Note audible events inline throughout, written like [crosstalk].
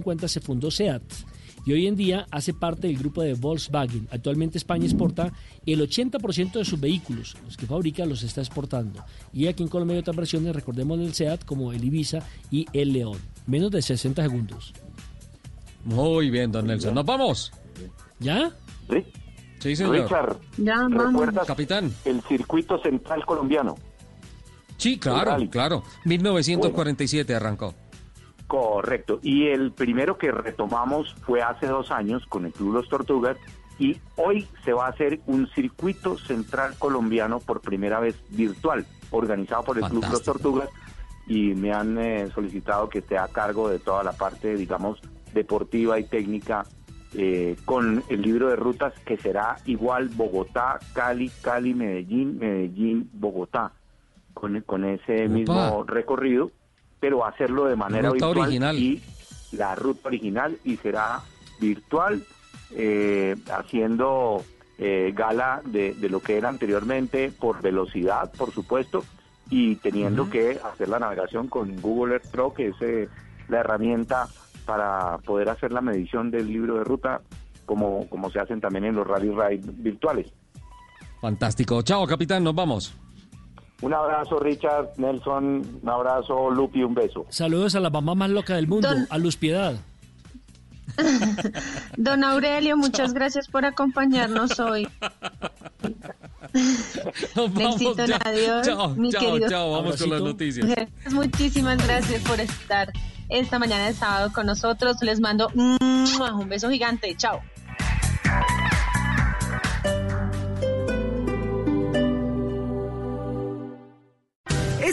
1950 se fundó SEAT y hoy en día hace parte del grupo de Volkswagen. Actualmente España exporta el 80% de sus vehículos, los que fabrica los está exportando. Y aquí en Colombia hay otras versiones, recordemos el SEAT como el Ibiza y el León. Menos de 60 segundos. Muy bien, don Nelson. ¿Nos vamos? ¿Ya? Sí. Sí, señor. Richard, Ya, vamos. ¿recuerdas Capitán. el circuito central colombiano? Sí, claro, claro. 1947 arrancó. Correcto. Y el primero que retomamos fue hace dos años con el Club Los Tortugas y hoy se va a hacer un circuito central colombiano por primera vez virtual, organizado por el Club Los. Tortugas y me han eh, solicitado que esté a cargo de toda la parte, digamos, deportiva y técnica eh, con el libro de rutas que será igual Bogotá, Cali, Cali, Medellín, Medellín, Bogotá, con, con ese Opa. mismo recorrido, pero hacerlo de manera Ruta virtual original. y la ruta original y será virtual, eh, haciendo eh, gala de, de lo que era anteriormente por velocidad, por supuesto, y teniendo que hacer la navegación con Google Earth Pro, que es eh, la herramienta para poder hacer la medición del libro de ruta, como, como se hacen también en los rally ride virtuales. Fantástico. Chao, capitán, nos vamos. Un abrazo, Richard, Nelson, un abrazo, Lupi, un beso. Saludos a la mamá más loca del mundo, Don- a Luz Piedad. [laughs] Don Aurelio, muchas gracias por acompañarnos hoy. [laughs] Vamos ya. adiós, Chao, mi chao, querido. chao. Vamos con las Abracito. noticias. Muchísimas gracias por estar esta mañana de sábado con nosotros. Les mando un beso gigante. Chao.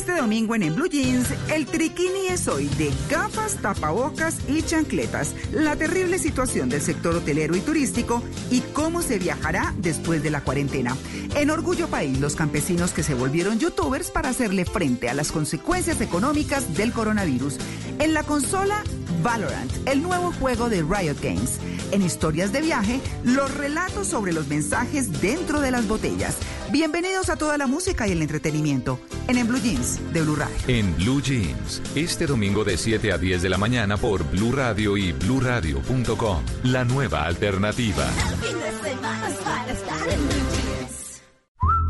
Este domingo en Blue Jeans, el triquini es hoy de gafas, tapabocas y chancletas, la terrible situación del sector hotelero y turístico y cómo se viajará después de la cuarentena. En Orgullo País, los campesinos que se volvieron youtubers para hacerle frente a las consecuencias económicas del coronavirus. En la consola, Valorant, el nuevo juego de Riot Games. En historias de viaje, los relatos sobre los mensajes dentro de las botellas. Bienvenidos a toda la música y el entretenimiento en En Blue Jeans de Blue Radio. En Blue Jeans, este domingo de 7 a 10 de la mañana por Blue Radio y bluradio.com. La nueva alternativa.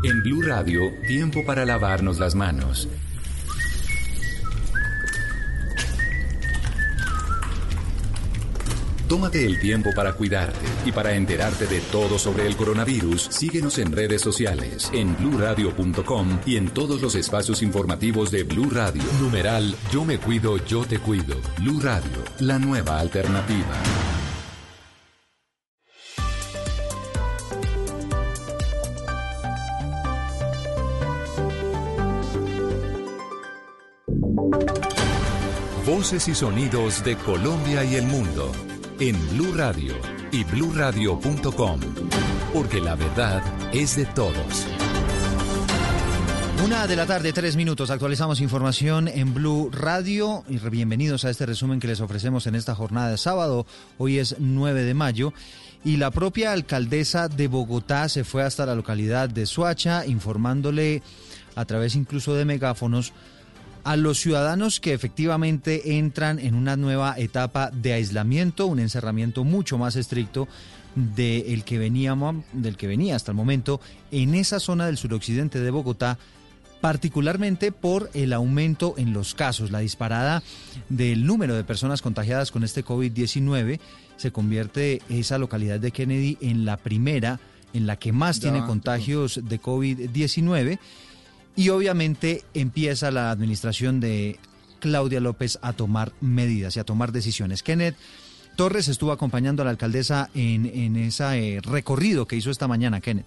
En Blue Radio, tiempo para lavarnos las manos. Tómate el tiempo para cuidarte y para enterarte de todo sobre el coronavirus. Síguenos en redes sociales, en bluradio.com y en todos los espacios informativos de Blue Radio. Numeral Yo me cuido, yo te cuido. Blue Radio, la nueva alternativa. Voces y sonidos de Colombia y el mundo en Blue Radio y bluradio.com, porque la verdad es de todos. Una de la tarde, tres minutos. Actualizamos información en Blue Radio y bienvenidos a este resumen que les ofrecemos en esta jornada de sábado. Hoy es 9 de mayo y la propia alcaldesa de Bogotá se fue hasta la localidad de Suacha informándole a través incluso de megáfonos a los ciudadanos que efectivamente entran en una nueva etapa de aislamiento, un encerramiento mucho más estricto del que veníamos, del que venía hasta el momento en esa zona del suroccidente de Bogotá, particularmente por el aumento en los casos, la disparada del número de personas contagiadas con este COVID-19 se convierte esa localidad de Kennedy en la primera en la que más Ya, tiene contagios de COVID-19 y obviamente empieza la administración de Claudia López a tomar medidas y a tomar decisiones. Kenneth Torres estuvo acompañando a la alcaldesa en, en ese recorrido que hizo esta mañana, Kenneth.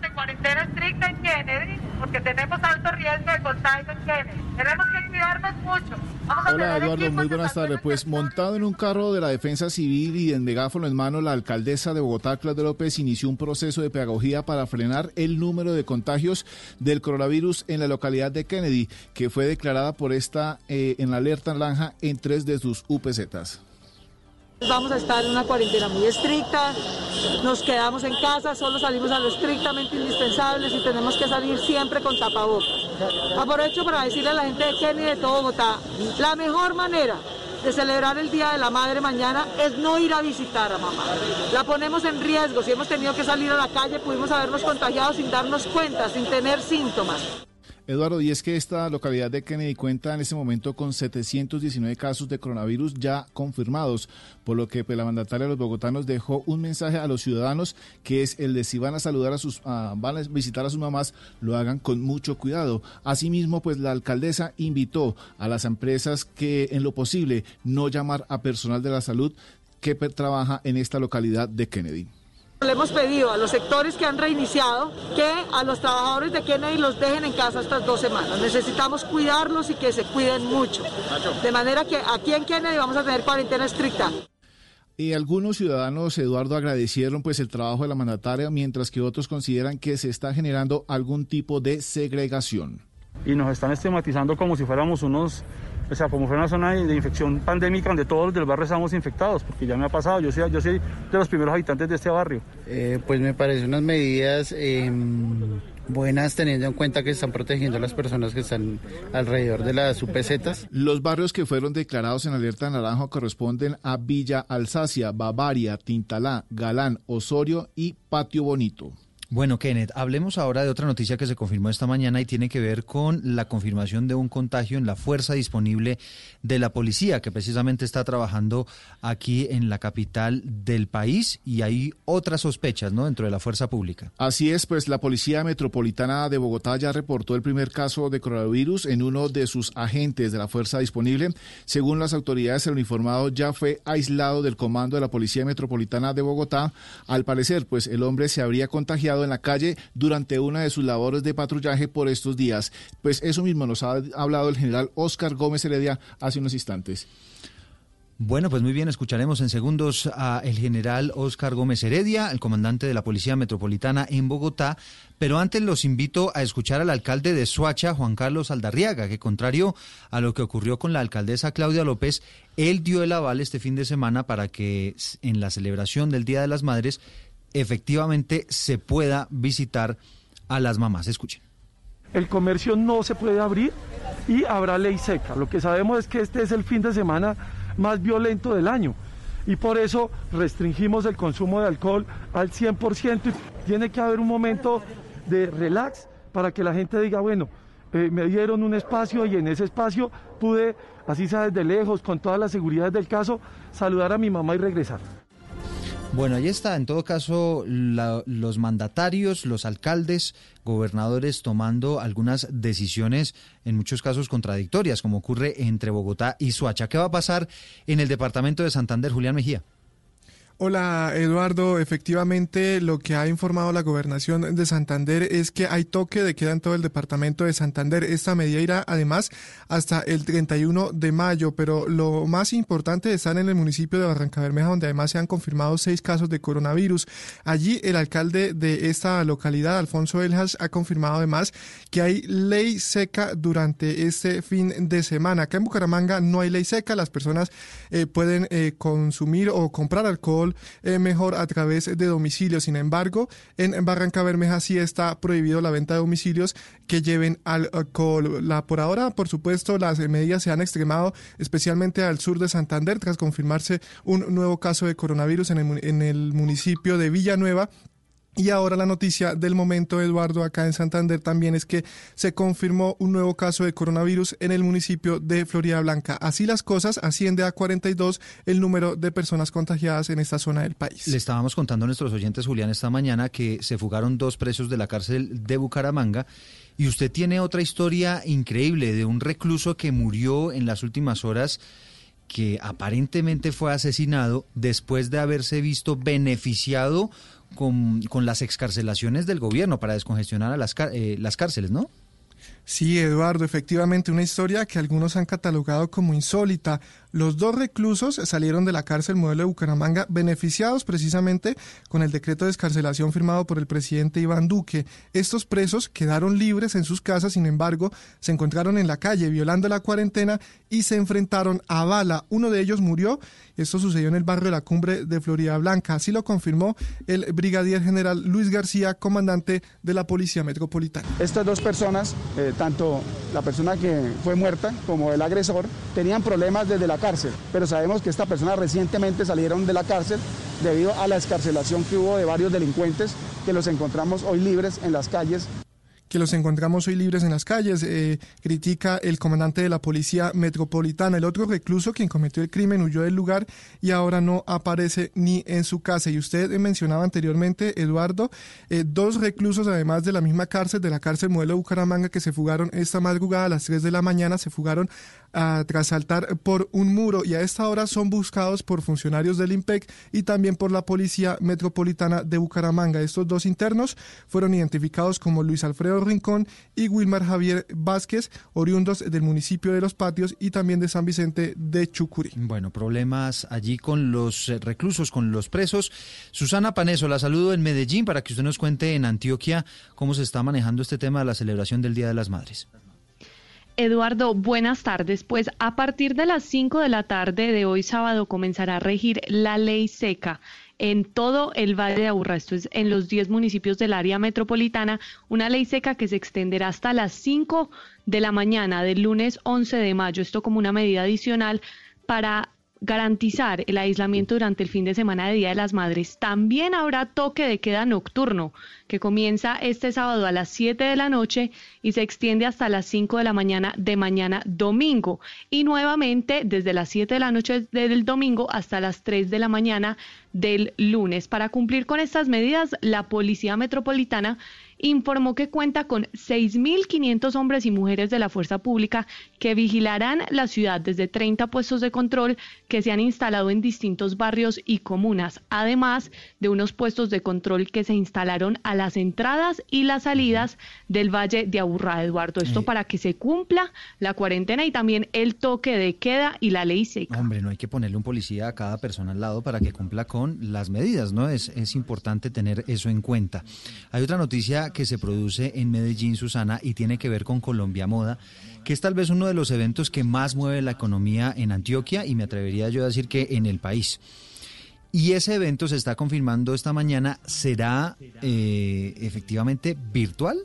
De cuarentena estricta en porque tenemos alto riesgo de contagio en Kennedy. Tenemos que cuidarnos mucho. Vamos a Hola Eduardo, muy buenas tardes. Pues montado en un carro de la Defensa Civil y en megáfono en mano, la alcaldesa de Bogotá, Claudia López, inició un proceso de pedagogía para frenar el número de contagios del coronavirus en la localidad de Kennedy, que fue declarada por esta eh, en la alerta naranja en tres de sus UPZs. Vamos a estar en una cuarentena muy estricta, nos quedamos en casa, solo salimos a lo estrictamente indispensables y tenemos que salir siempre con tapabocas. Aprovecho para decirle a la gente de Kennedy y de todo Bogotá, la mejor manera de celebrar el Día de la Madre mañana es no ir a visitar a mamá. La ponemos en riesgo. Si hemos tenido que salir a la calle, pudimos habernos contagiado sin darnos cuenta, sin tener síntomas. Eduardo, y es que esta localidad de Kennedy cuenta en este momento con 719 casos de coronavirus ya confirmados, por lo que pues, la mandataria de los bogotanos dejó un mensaje a los ciudadanos que es el de si van a saludar a sus, van a visitar a sus mamás, lo hagan con mucho cuidado. Asimismo, pues la alcaldesa invitó a las empresas que en lo posible no llamar a personal de la salud que trabaja en esta localidad de Kennedy. Le hemos pedido a los sectores que han reiniciado que a los trabajadores de Kennedy los dejen en casa estas dos semanas. Necesitamos cuidarlos y que se cuiden mucho. De manera que aquí en Kennedy vamos a tener cuarentena estricta. Y algunos ciudadanos, Eduardo, agradecieron pues el trabajo de la mandataria, mientras que otros consideran que se está generando algún tipo de segregación. Y nos están estigmatizando como si fuéramos unos o sea, como fue una zona de, infección pandémica donde todos los del barrio estamos infectados, porque ya me ha pasado, yo soy, yo soy de los primeros habitantes de este barrio. Eh, pues me parecen unas medidas em, buenas teniendo en cuenta que están protegiendo a las personas que están alrededor de las UPZs. Los barrios que fueron declarados en alerta naranja corresponden a Villa Alsacia, Bavaria, Tintalá, Galán, Osorio y Patio Bonito. Bueno, Kenneth, hablemos ahora de otra noticia que se confirmó esta mañana y tiene que ver con la confirmación de un contagio en la fuerza disponible de la policía, que precisamente está trabajando aquí en la capital del país y hay otras sospechas, ¿no? Dentro de la fuerza pública. Así es, pues la Policía Metropolitana de Bogotá ya reportó el primer caso de coronavirus en uno de sus agentes de la fuerza disponible. Según las autoridades, el uniformado ya fue aislado del comando de la Policía Metropolitana de Bogotá. Al parecer, pues el hombre se habría contagiado en la calle durante una de sus labores de patrullaje por estos días. Pues eso mismo nos ha hablado el general Oscar Gómez Heredia hace unos instantes. Bueno, pues muy bien, escucharemos en segundos a el general Oscar Gómez Heredia, el comandante de la Policía Metropolitana en Bogotá, pero antes los invito a escuchar al alcalde de Suacha, Juan Carlos Aldarriaga, que contrario a lo que ocurrió con la alcaldesa Claudia López, él dio el aval este fin de semana para que en la celebración del Día de las Madres efectivamente se pueda visitar a las mamás. Escuchen. El comercio no se puede abrir y habrá ley seca. Lo que sabemos es que este es el fin de semana más violento del año y por eso restringimos el consumo de alcohol al 100% y tiene que haber un momento de relax para que la gente diga, bueno, eh, me dieron un espacio y en ese espacio pude, así sea desde lejos, con todas las seguridades del caso, saludar a mi mamá y regresar. Bueno, ahí está. En todo caso, los mandatarios, los alcaldes, gobernadores tomando algunas decisiones, en muchos casos contradictorias, como ocurre entre Bogotá y Suacha. ¿Qué va a pasar en el departamento de Santander, Julián Mejía? Hola Eduardo, efectivamente lo que ha informado la gobernación de Santander es que hay toque de queda en todo el departamento de Santander. Esta medida irá además hasta el 31 de mayo, pero lo más importante está en el municipio de Barrancabermeja, donde además se han confirmado seis casos de coronavirus. Allí el alcalde de esta localidad, Alfonso Eljas, ha confirmado además que hay ley seca durante este fin de semana. Acá en Bucaramanga no hay ley seca, las personas eh, pueden eh, consumir o comprar alcohol eh, mejor a través de domicilios. Sin embargo, en Barranca Bermeja sí está prohibido la venta de domicilios que lleven alcohol. La, por ahora, por supuesto, las medidas se han extremado, especialmente al sur de Santander, tras confirmarse un nuevo caso de coronavirus en el, en el municipio de Villanueva y ahora la noticia del momento, Eduardo, acá en Santander también es que se confirmó un nuevo caso de coronavirus en el municipio de Florida Blanca. Así las cosas, asciende a 42 el número de personas contagiadas en esta zona del país. Le estábamos contando a nuestros oyentes, Julián, esta mañana que se fugaron dos presos de la cárcel de Bucaramanga. Y usted tiene otra historia increíble de un recluso que murió en las últimas horas que aparentemente fue asesinado después de haberse visto beneficiado con, con las excarcelaciones del gobierno para descongestionar a las, eh, las cárceles, ¿no? Sí, Eduardo, efectivamente una historia que algunos han catalogado como insólita. Los dos reclusos salieron de la cárcel modelo de Bucaramanga beneficiados precisamente con el decreto de escarcelación firmado por el presidente Iván Duque. Estos presos quedaron libres en sus casas, sin embargo, se encontraron en la calle violando la cuarentena y se enfrentaron a bala. Uno de ellos murió. Esto sucedió en el barrio de la Cumbre de Florida Blanca. Así lo confirmó el brigadier general Luis García, comandante de la Policía Metropolitana. Estas dos personas, eh, tanto la persona que fue muerta como el agresor tenían problemas desde la cárcel, pero sabemos que esta persona recientemente salieron de la cárcel debido a la escarcelación que hubo de varios delincuentes que los encontramos hoy libres en las calles que los encontramos hoy libres en las calles, eh, critica el comandante de la Policía Metropolitana. El otro recluso quien cometió el crimen huyó del lugar y ahora no aparece ni en su casa. Y usted mencionaba anteriormente, Eduardo, eh, dos reclusos además de la misma cárcel, de la cárcel modelo Bucaramanga, que se fugaron esta madrugada a las 3 de la mañana, se fugaron tras saltar por un muro y a esta hora son buscados por funcionarios del IMPEC y también por la Policía Metropolitana de Bucaramanga. Estos dos internos fueron identificados como Luis Alfredo Rincón y Wilmar Javier Vázquez, oriundos del municipio de Los Patios y también de San Vicente de Chucurí. Bueno, problemas allí con los eh, reclusos, con los presos. Susana Paneso, la saludo en Medellín para que usted nos cuente en Antioquia cómo se está manejando este tema de la celebración del Día de las Madres. Eduardo, buenas tardes. Pues a partir de las 5 de la tarde de hoy sábado comenzará a regir la ley seca en todo el Valle de Aburrá, esto es en los 10 municipios del área metropolitana, una ley seca que se extenderá hasta las 5 de la mañana del lunes 11 de mayo, esto como una medida adicional para garantizar el aislamiento durante el fin de semana de Día de las Madres. También habrá toque de queda nocturno, que comienza este sábado a las 7 de la noche y se extiende hasta las 5 de la mañana de mañana domingo. Y nuevamente desde las 7 de la noche del domingo hasta las 3 de la mañana del lunes. Para cumplir con estas medidas, la Policía Metropolitana informó que cuenta con 6.500 hombres y mujeres de la fuerza pública que vigilarán la ciudad desde 30 puestos de control que se han instalado en distintos barrios y comunas, además de unos puestos de control que se instalaron a las entradas y las salidas del Valle de Aburrá, Eduardo. Esto eh. para que se cumpla la cuarentena y también el toque de queda y la ley seca. Hombre, no hay que ponerle un policía a cada persona al lado para que cumpla con las medidas, ¿no? Es, es importante tener eso en cuenta. Hay otra noticia que se produce en Medellín, Susana, y tiene que ver con Colombia Moda, que es tal vez uno de los eventos que más mueve la economía en Antioquia y me atrevería yo a decir que en el país. Y ese evento se está confirmando esta mañana, ¿será eh, efectivamente virtual?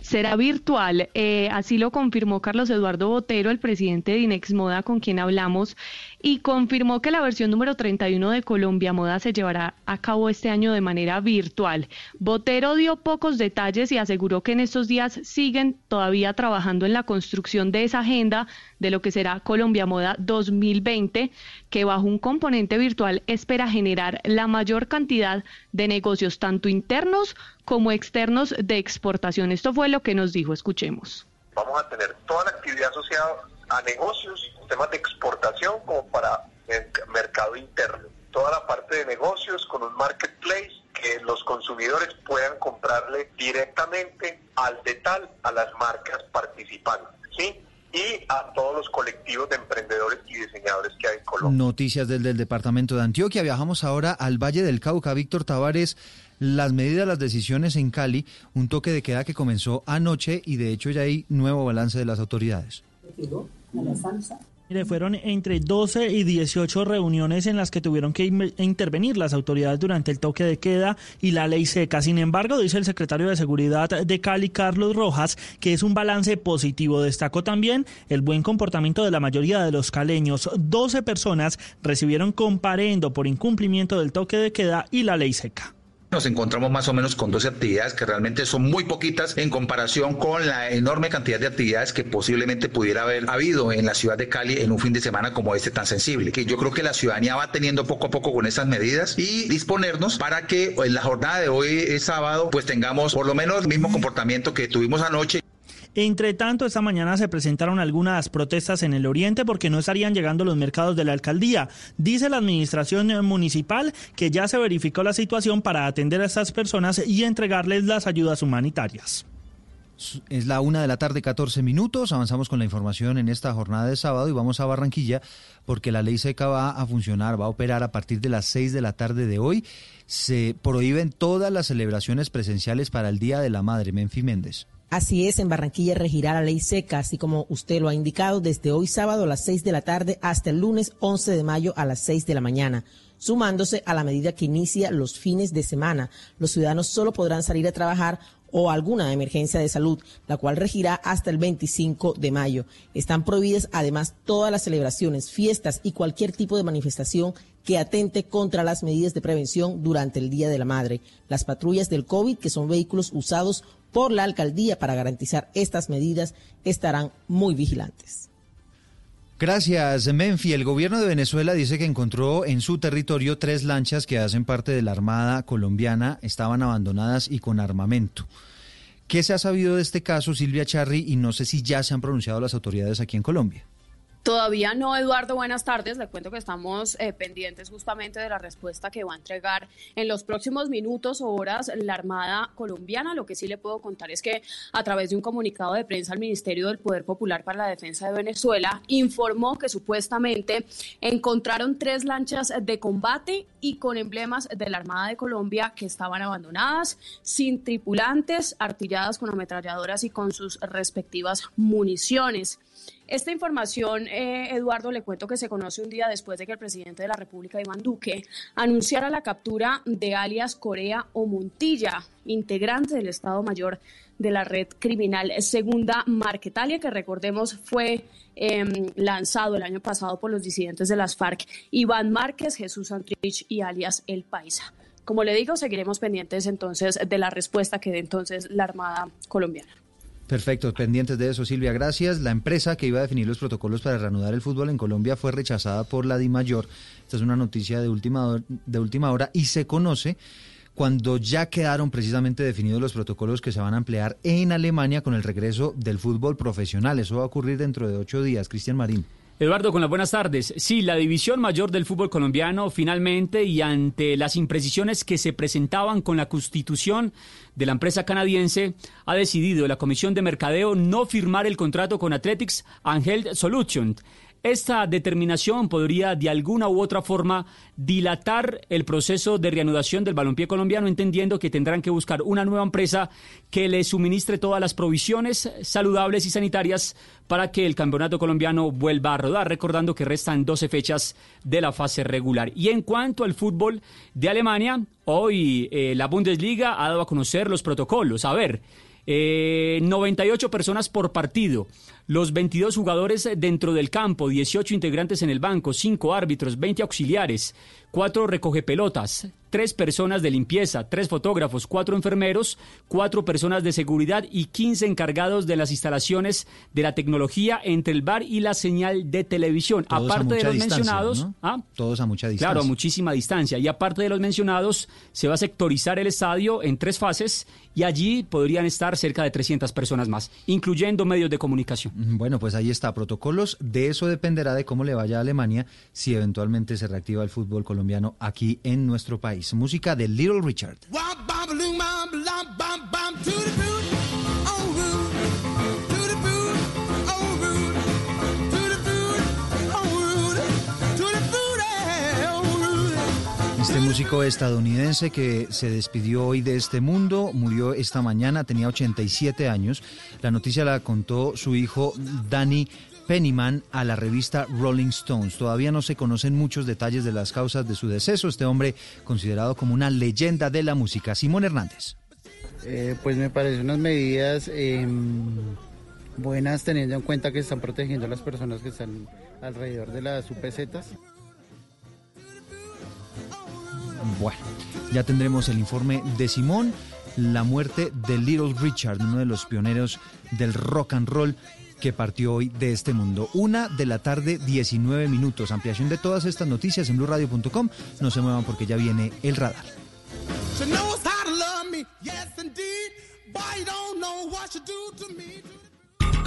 será virtual. Eh, así lo confirmó Carlos Eduardo Botero, el presidente de Inex Moda, con quien hablamos, y confirmó que la versión número 31 de Colombia Moda se llevará a cabo este año de manera virtual. Botero dio pocos detalles y aseguró que en estos días siguen todavía trabajando en la construcción de esa agenda de lo que será Colombia Moda 2020, que bajo un componente virtual espera generar la mayor cantidad de negocios, tanto internos como externos de exportación. Esto fue lo que nos dijo, escuchemos. Vamos a tener toda la actividad asociada a negocios, temas de exportación como para el mercado interno. Toda la parte de negocios con un marketplace que los consumidores puedan comprarle directamente al detal a las marcas participantes. ¿sí? y a todos los colectivos de emprendedores y diseñadores que hay en Colombia. Noticias del, del departamento de Antioquia. Viajamos ahora al Valle del Cauca. Víctor Tavares, las medidas, las decisiones en Cali, un toque de queda que comenzó anoche y de hecho ya hay nuevo balance de las autoridades. Mire, fueron entre 12 y 18 reuniones en las que tuvieron que intervenir las autoridades durante el toque de queda y la ley seca. Sin embargo, dice el secretario de Seguridad de Cali, Carlos Rojas, que es un balance positivo. Destacó también el buen comportamiento de la mayoría de los caleños. 12 personas recibieron comparendo por incumplimiento del toque de queda y la ley seca nos encontramos más o menos con 12 actividades que realmente son muy poquitas en comparación con la enorme cantidad de actividades que posiblemente pudiera haber habido en la ciudad de Cali en un fin de semana como este tan sensible. Que yo creo que la ciudadanía va teniendo poco a poco con esas medidas y disponernos para que en la jornada de hoy, es sábado, pues tengamos por lo menos el mismo comportamiento que tuvimos anoche. Entre tanto, esta mañana se presentaron algunas protestas en el oriente porque no estarían llegando los mercados de la alcaldía. Dice la administración municipal que ya se verificó la situación para atender a estas personas y entregarles las ayudas humanitarias. Es la una de la tarde, 14 minutos. Avanzamos con la información en esta jornada de sábado y vamos a Barranquilla porque la ley seca va a funcionar, va a operar a partir de las 6 de la tarde de hoy. Se prohíben todas las celebraciones presenciales para el Día de la Madre. Menfi Méndez. Así es, en Barranquilla regirá la ley seca, así como usted lo ha indicado, desde hoy sábado a las 6 de la tarde hasta el lunes 11 de mayo a las 6 de la mañana, sumándose a la medida que inicia los fines de semana. Los ciudadanos solo podrán salir a trabajar o alguna emergencia de salud, la cual regirá hasta el 25 de mayo. Están prohibidas además todas las celebraciones, fiestas y cualquier tipo de manifestación que atente contra las medidas de prevención durante el Día de la Madre. Las patrullas del COVID, que son vehículos usados por la alcaldía para garantizar estas medidas, estarán muy vigilantes. Gracias, Menfi. El gobierno de Venezuela dice que encontró en su territorio tres lanchas que hacen parte de la Armada colombiana, estaban abandonadas y con armamento. ¿Qué se ha sabido de este caso, Silvia Charri? Y no sé si ya se han pronunciado las autoridades aquí en Colombia. Todavía no, Eduardo, buenas tardes. Le cuento que estamos eh, pendientes justamente de la respuesta que va a entregar en los próximos minutos o horas la Armada colombiana. Lo que sí le puedo contar es que a través de un comunicado de prensa, el Ministerio del Poder Popular para la Defensa de Venezuela informó que supuestamente encontraron tres lanchas de combate y con emblemas de la Armada de Colombia que estaban abandonadas, sin tripulantes, artilladas con ametralladoras y con sus respectivas municiones. Esta información, eh, Eduardo, le cuento que se conoce un día después de que el presidente de la República, Iván Duque, anunciara la captura de alias Corea o Montilla, integrante del Estado Mayor de la red criminal Segunda Marquetalia, que recordemos fue em, lanzado el año pasado por los disidentes de las FARC, Iván Márquez, Jesús Santrich y alias El Paisa. Como le digo, seguiremos pendientes entonces de la respuesta que dé entonces la Armada colombiana. Perfecto, pendientes de eso, Silvia, gracias. La empresa que iba a definir los protocolos para reanudar el fútbol en Colombia fue rechazada por la DIMAYOR. Esta es una noticia de última, de última hora y se conoce cuando ya quedaron precisamente definidos los protocolos que se van a emplear en Alemania con el regreso del fútbol profesional. Eso va a ocurrir dentro de ocho días. Cristian Marín. Eduardo, con las buenas tardes. Sí, la división mayor del fútbol colombiano finalmente y ante las imprecisiones que se presentaban con la constitución de la empresa canadiense, ha decidido la Comisión de Mercadeo no firmar el contrato con Athletics Angel Solution. Esta determinación podría de alguna u otra forma dilatar el proceso de reanudación del balompié colombiano, entendiendo que tendrán que buscar una nueva empresa que le suministre todas las provisiones saludables y sanitarias para que el campeonato colombiano vuelva a rodar, recordando que restan 12 fechas de la fase regular. Y en cuanto al fútbol de Alemania, hoy eh, la Bundesliga ha dado a conocer los protocolos. A ver, eh, 98 personas por partido los 22 jugadores dentro del campo, 18 integrantes en el banco, 5 árbitros, 20 auxiliares, 4 recogepelotas, 3 personas de limpieza, 3 fotógrafos, 4 enfermeros, 4 personas de seguridad y 15 encargados de las instalaciones de la tecnología entre el bar y la señal de televisión. aparte de los mencionados, ¿ah? todos a mucha distancia. Claro, a muchísima distancia. Y aparte de los mencionados, se va a sectorizar el estadio en tres fases y allí podrían estar cerca de 300 personas más, incluyendo medios de comunicación. Bueno, pues ahí está, protocolos. De eso dependerá de cómo le vaya a Alemania si eventualmente se reactiva el fútbol colombiano aquí en nuestro país. Música de Little Richard. Este músico estadounidense que se despidió hoy de este mundo, murió esta mañana, tenía 87 años. La noticia la contó su hijo Danny Pennyman a la revista Rolling Stones. Todavía no se conocen muchos detalles de las causas de su deceso. Este hombre considerado como una leyenda de la música. Simón Hernández. Eh, pues me parece unas medidas em, buenas teniendo en cuenta que están protegiendo a las personas que están alrededor de las UPZs. Bueno, ya tendremos el informe de Simón, la muerte de Little Richard, uno de los pioneros del rock and roll que partió hoy de este mundo. Una de la tarde, 19 minutos. Ampliación de todas estas noticias en blueradio.com. No se muevan porque ya viene el radar.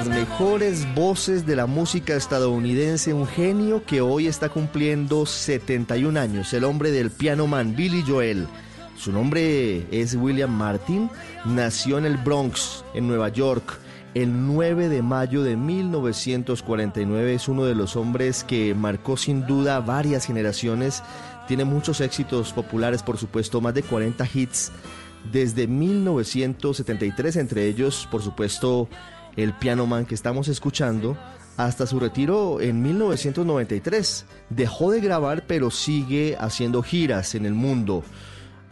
Las mejores voces de la música estadounidense, un genio que hoy está cumpliendo 71 años, el hombre del piano man, Billy Joel. Su nombre es William Martin, nació en el Bronx, en Nueva York, el 9 de mayo de 1949. Es uno de los hombres que marcó sin duda varias generaciones. Tiene muchos éxitos populares, por supuesto, más de 40 hits desde 1973, entre ellos, por supuesto, el Piano Man que estamos escuchando, hasta su retiro en 1993. Dejó de grabar, pero sigue haciendo giras en el mundo.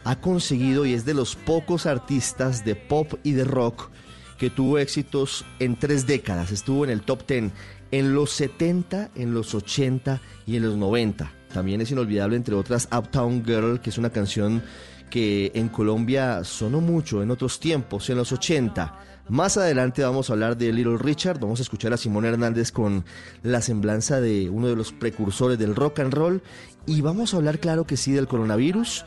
Ha conseguido y es de los pocos artistas de pop y de rock que tuvo éxitos en tres décadas. Estuvo en el top 10 en los 70, en los 80 y en los 90. También es inolvidable, entre otras, Uptown Girl, que es una canción que en Colombia sonó mucho en otros tiempos, en los 80. Más adelante vamos a hablar de Little Richard, vamos a escuchar a Simón Hernández con la semblanza de uno de los precursores del rock and roll y vamos a hablar, claro que sí, del coronavirus.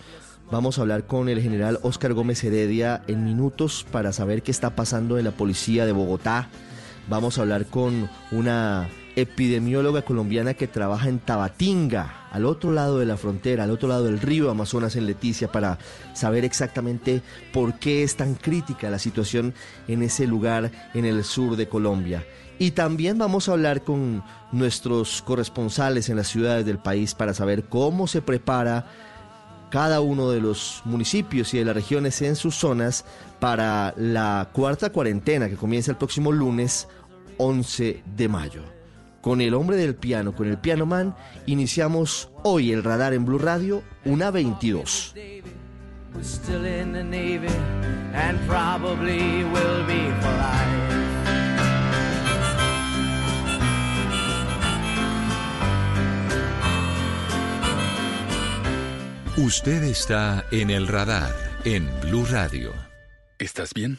Vamos a hablar con el general Óscar Gómez Heredia en minutos para saber qué está pasando en la policía de Bogotá. Vamos a hablar con una epidemióloga colombiana que trabaja en Tabatinga, al otro lado de la frontera, al otro lado del río Amazonas en Leticia, para saber exactamente por qué es tan crítica la situación en ese lugar en el sur de Colombia. Y también vamos a hablar con nuestros corresponsales en las ciudades del país para saber cómo se prepara cada uno de los municipios y de las regiones en sus zonas para la cuarta cuarentena que comienza el próximo lunes 11 de mayo. Con el hombre del piano, con el piano man, iniciamos hoy el radar en Blue Radio, una 22. was still in the Navy and probably will be for life. Usted está en el radar en Blue Radio. ¿Estás bien?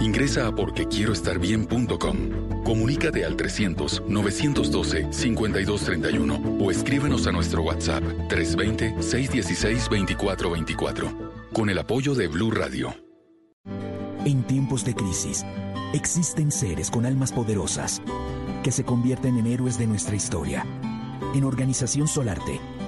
Ingresa a porquequieroestarbien.com. Comunícate al 300-912-5231 o escríbenos a nuestro WhatsApp 320-616-2424 con el apoyo de Blue Radio. En tiempos de crisis, existen seres con almas poderosas que se convierten en héroes de nuestra historia. En Organización Solarte,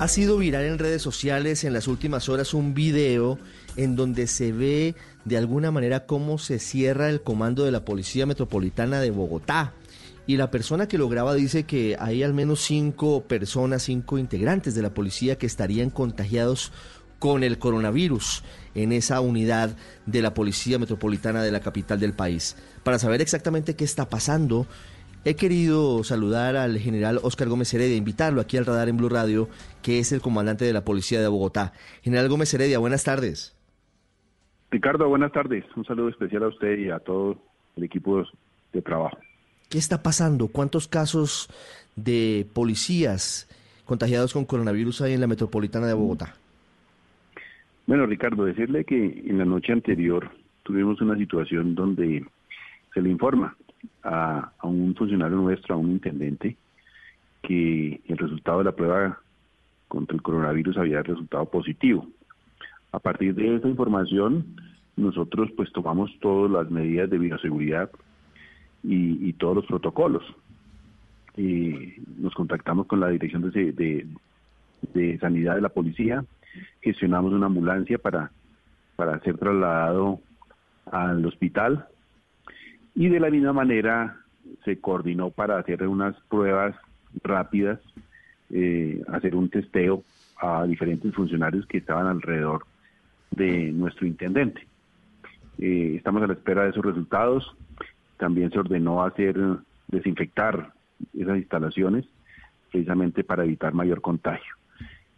Ha sido viral en redes sociales en las últimas horas un video en donde se ve de alguna manera cómo se cierra el comando de la Policía Metropolitana de Bogotá. Y la persona que lo graba dice que hay al menos cinco personas, cinco integrantes de la policía que estarían contagiados con el coronavirus en esa unidad de la Policía Metropolitana de la capital del país. Para saber exactamente qué está pasando, he querido saludar al general Oscar Gómez Heredia, invitarlo aquí al radar en Blue Radio, que es el comandante de la Policía de Bogotá. General Gómez Heredia, buenas tardes. Ricardo, buenas tardes. Un saludo especial a usted y a todo el equipo de trabajo. ¿Qué está pasando? ¿Cuántos casos de policías contagiados con coronavirus hay en la metropolitana de Bogotá? Bueno, Ricardo, decirle que en la noche anterior tuvimos una situación donde se le informa a, un funcionario nuestro, a un intendente, que el resultado de la prueba contra el coronavirus había resultado positivo. A partir de esta información, nosotros pues tomamos todas las medidas de bioseguridad y, todos los protocolos. Nos contactamos con la dirección de, de, sanidad de la policía, gestionamos una ambulancia para, para ser trasladado al hospital y de la misma manera se coordinó para hacer unas pruebas rápidas, eh, hacer un testeo a diferentes funcionarios que estaban alrededor de nuestro intendente. Eh, estamos a la espera de esos resultados. También se ordenó hacer desinfectar esas instalaciones precisamente para evitar mayor contagio.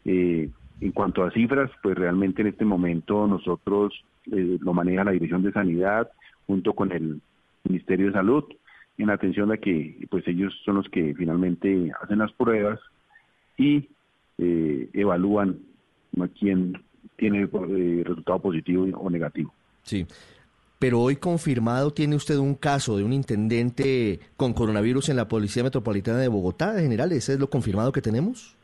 Eh, en cuanto a cifras, pues realmente en este momento nosotros lo maneja la Dirección de Sanidad junto con el Ministerio de Salud en atención a que pues ellos son los que finalmente hacen las pruebas y evalúan a quién tiene eh, resultado positivo o negativo. Sí. Pero hoy confirmado tiene usted un caso de un intendente con coronavirus en la Policía Metropolitana de Bogotá, de general, ¿ese es lo confirmado que tenemos?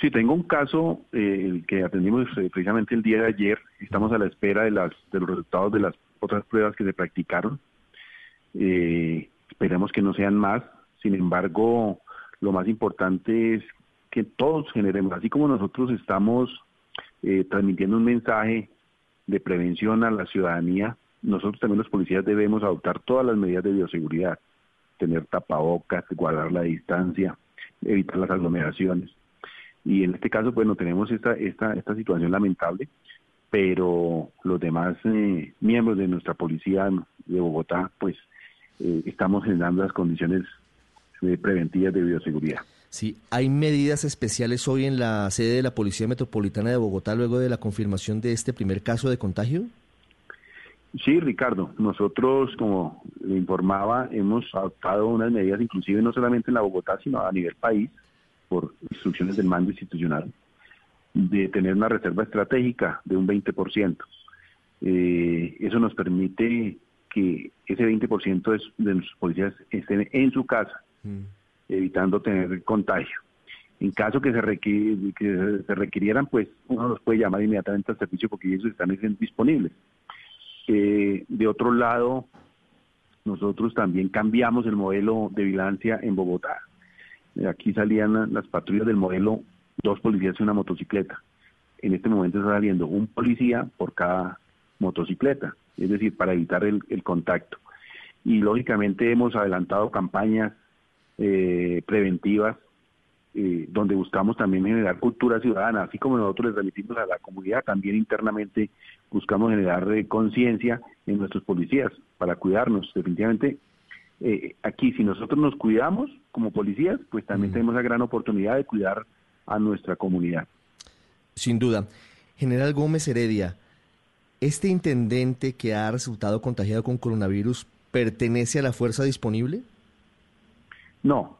Sí, tengo un caso eh, el que atendimos eh, precisamente el día de ayer. Estamos a la espera de, las, de los resultados de las otras pruebas que se practicaron. Esperemos que no sean más. Sin embargo, lo más importante es que todos generemos, así como nosotros estamos eh, transmitiendo un mensaje de prevención a la ciudadanía, nosotros también los policías debemos adoptar todas las medidas de bioseguridad, tener tapabocas, guardar la distancia, evitar las aglomeraciones. Y en este caso, bueno, tenemos esta, esta, esta situación lamentable, pero los demás eh, miembros de nuestra policía de Bogotá, pues eh, estamos generando las condiciones preventivas de bioseguridad. Sí, ¿hay medidas especiales hoy en la sede de la Policía Metropolitana de Bogotá luego de la confirmación de este primer caso de contagio? Sí, Ricardo, nosotros, como le informaba, hemos adoptado unas medidas, inclusive no solamente en la Bogotá, sino a nivel país, por instrucciones del mando institucional, de tener una reserva estratégica de un 20%. Eh, eso nos permite que ese 20% de nuestros policías estén en su casa. Mm evitando tener contagio. En caso que se, que se requirieran, pues uno los puede llamar inmediatamente al servicio porque ellos están disponibles. Eh, de otro lado, nosotros también cambiamos el modelo de vigilancia en Bogotá. Eh, aquí salían las patrullas del modelo dos policías y una motocicleta. En este momento está saliendo un policía por cada motocicleta, es decir, para evitar el contacto. Y lógicamente hemos adelantado campañas eh, preventivas, eh, donde buscamos también generar cultura ciudadana, así como nosotros les remitimos a la comunidad, también internamente buscamos generar eh, conciencia en nuestros policías para cuidarnos. Definitivamente, aquí si nosotros nos cuidamos como policías, pues también mm. tenemos la gran oportunidad de cuidar a nuestra comunidad. Sin duda. General Gómez Heredia, ¿este intendente que ha resultado contagiado con coronavirus pertenece a la fuerza disponible? No,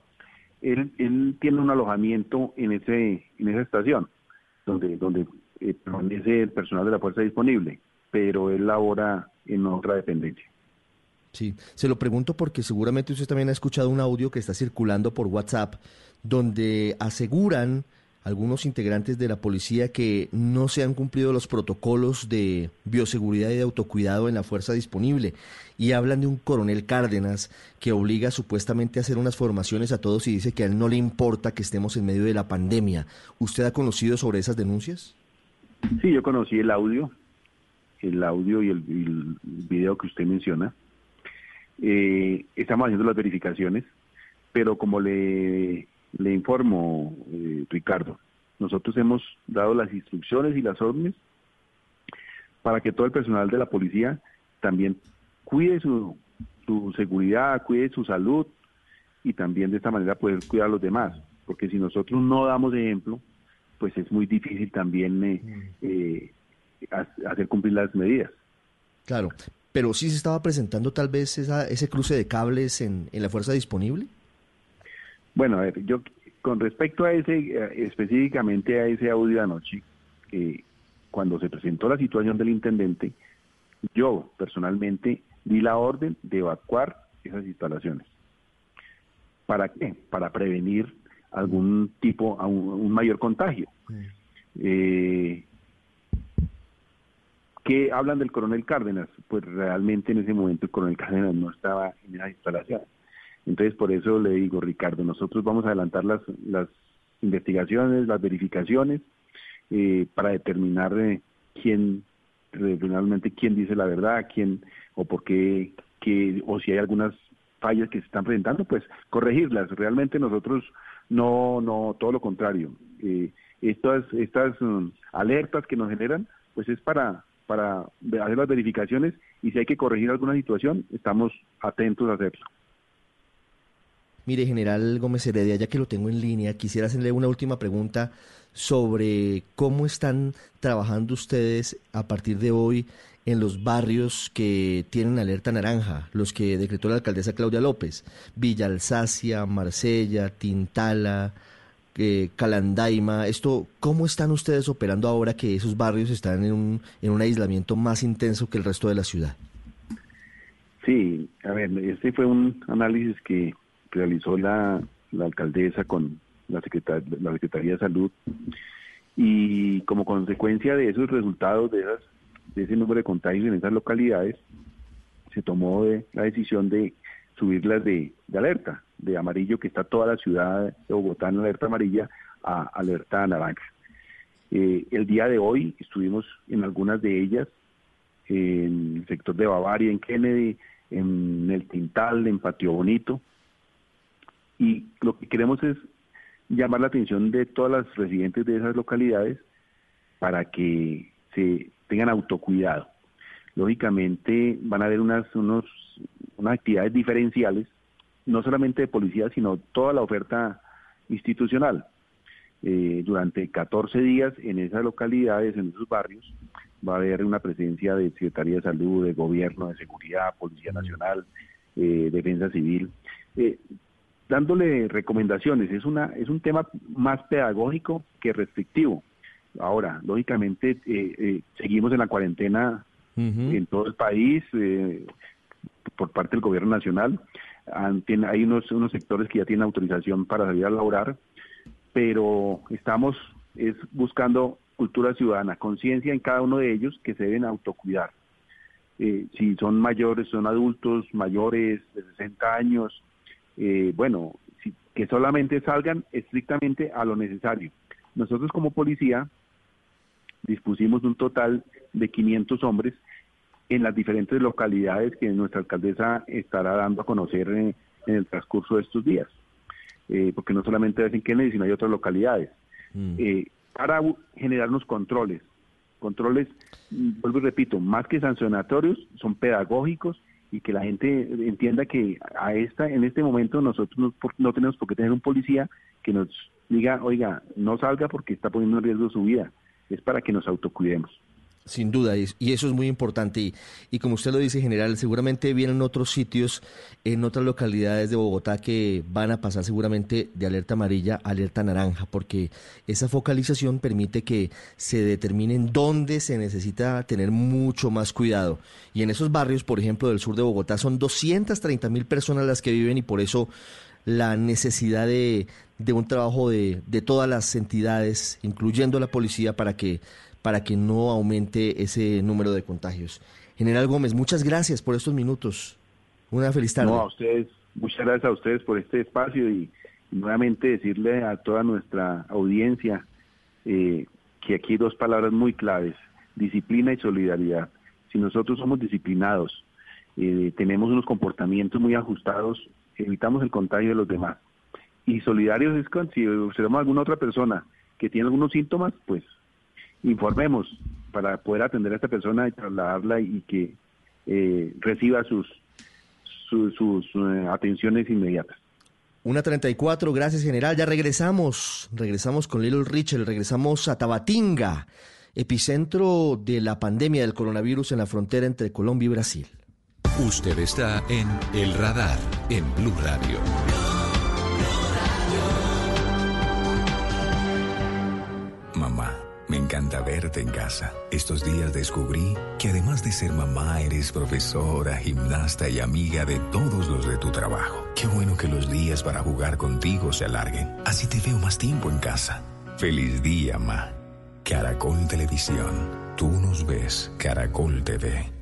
él, él tiene un alojamiento en ese en esa estación donde donde eh, permanece el personal de la fuerza disponible, pero él labora en otra dependencia. Sí, se lo pregunto porque seguramente usted también ha escuchado un audio que está circulando por WhatsApp donde aseguran algunos integrantes de la policía que no se han cumplido los protocolos de bioseguridad y de autocuidado en la fuerza disponible. Y hablan de un coronel Cárdenas que obliga supuestamente a hacer unas formaciones a todos y dice que a él no le importa que estemos en medio de la pandemia. ¿Usted ha conocido sobre esas denuncias? Sí, yo conocí el audio, el audio y el, video que usted menciona. Eh, estamos haciendo las verificaciones, pero como le le informo, eh, Ricardo, nosotros hemos dado las instrucciones y las órdenes para que todo el personal de la policía también cuide su, su seguridad, cuide su salud y también de esta manera poder cuidar a los demás. Porque si nosotros no damos ejemplo, pues es muy difícil también eh, mm. eh, hacer cumplir las medidas. Claro, pero sí se estaba presentando tal vez esa, ese cruce de cables en, en la fuerza disponible. Bueno, a ver, yo con respecto a ese, eh, específicamente a ese audio de anoche, cuando se presentó la situación del intendente, yo personalmente di la orden de evacuar esas instalaciones. ¿Para qué? Para prevenir algún tipo, un, un mayor contagio. Eh, qué hablan del coronel Cárdenas? Pues realmente en ese momento el coronel Cárdenas no estaba en esa instalación. Entonces, por eso le digo, Ricardo, nosotros vamos a adelantar las, las investigaciones, las verificaciones, eh, para determinar eh, quién, finalmente, quién dice la verdad, quién o por qué, que, o si hay algunas fallas que se están presentando, pues corregirlas. Realmente nosotros no, no, todo lo contrario. Eh, estas, estas um, alertas que nos generan, pues es para, para hacer las verificaciones y si hay que corregir alguna situación, estamos atentos a hacerlo. Mire, general Gómez Heredia, ya que lo tengo en línea, quisiera hacerle una última pregunta sobre cómo están trabajando ustedes a partir de hoy en los barrios que tienen alerta naranja, los que decretó la alcaldesa Claudia López, Villa Alsacia, Marsella, Tintala, eh, Calandaima. Esto, ¿cómo están ustedes operando ahora que esos barrios están en un, en un aislamiento más intenso que el resto de la ciudad? Sí, a ver, este fue un análisis que realizó la, alcaldesa con la, la Secretaría de Salud y como consecuencia de esos resultados, de, esas, de ese número de contagios en esas localidades, se tomó la decisión de subirlas de, de, alerta, de amarillo, que está toda la ciudad de Bogotá en alerta amarilla, a alerta naranja. Eh, el día de hoy estuvimos en algunas de ellas, en el sector de Bavaria, en Kennedy, en el Tintal, en Patio Bonito, y lo que queremos es llamar la atención de todas las residentes de esas localidades para que se tengan autocuidado. Lógicamente van a haber unas, unos, unas actividades diferenciales, no solamente de policía, sino toda la oferta institucional. Eh, durante 14 días en esas localidades, en esos barrios, va a haber una presencia de Secretaría de Salud, de Gobierno, de Seguridad, Policía Nacional, eh, Defensa Civil. Eh, dándole recomendaciones. Es, una, es un tema más pedagógico que restrictivo. Ahora, lógicamente, eh, eh, seguimos en la cuarentena en todo el país eh, por parte del gobierno nacional. Hay unos, unos sectores que ya tienen autorización para salir a laborar, pero estamos es buscando cultura ciudadana, conciencia en cada uno de ellos que se deben autocuidar. si son mayores, son adultos mayores de 60 años, eh, bueno, que solamente salgan estrictamente a lo necesario. Nosotros como policía dispusimos un total de 500 hombres en las diferentes localidades que nuestra alcaldesa estará dando a conocer en, el transcurso de estos días. Eh, porque no solamente es en Kennedy, sino hay otras localidades. Mm. Eh, para generarnos controles. Controles, mm, vuelvo y repito, más que sancionatorios, son pedagógicos y que la gente entienda que a esta en este momento nosotros no, tenemos por qué tener un policía que nos diga, oiga, no salga porque está poniendo en riesgo su vida. Es para que nos autocuidemos. Sin duda, y eso es muy importante. Y, como usted lo dice, general, seguramente vienen otros sitios, en otras localidades de Bogotá que van a pasar seguramente de alerta amarilla a alerta naranja, porque esa focalización permite que se determinen dónde se necesita tener mucho más cuidado. Y en esos barrios, por ejemplo, del sur de Bogotá, son 230 mil personas las que viven y por eso la necesidad de, de un trabajo de, de todas las entidades, incluyendo la policía, para que para que no aumente ese número de contagios. General Gómez, muchas gracias por estos minutos. Una feliz tarde. No, ustedes, muchas gracias a ustedes por este espacio y, nuevamente decirle a toda nuestra audiencia eh, que aquí hay dos palabras muy claves, disciplina y solidaridad. Si nosotros somos disciplinados, eh, tenemos unos comportamientos muy ajustados, evitamos el contagio de los demás. Y solidarios es con si observamos alguna otra persona que tiene algunos síntomas, pues informemos para poder atender a esta persona y trasladarla y que eh, reciba sus, sus, eh, atenciones inmediatas. Una 34, gracias general. Ya regresamos, regresamos con Little Richard, regresamos a Tabatinga, epicentro de la pandemia del coronavirus en la frontera entre Colombia y Brasil. Usted está en El Radar, en Blue Radio. En casa. Estos días descubrí que además de ser mamá, eres profesora, gimnasta y amiga de todos los de tu trabajo. Qué bueno que los días para jugar contigo se alarguen. Así te veo más tiempo en casa. Feliz día, ma. Caracol Televisión Tú nos ves, Caracol TV.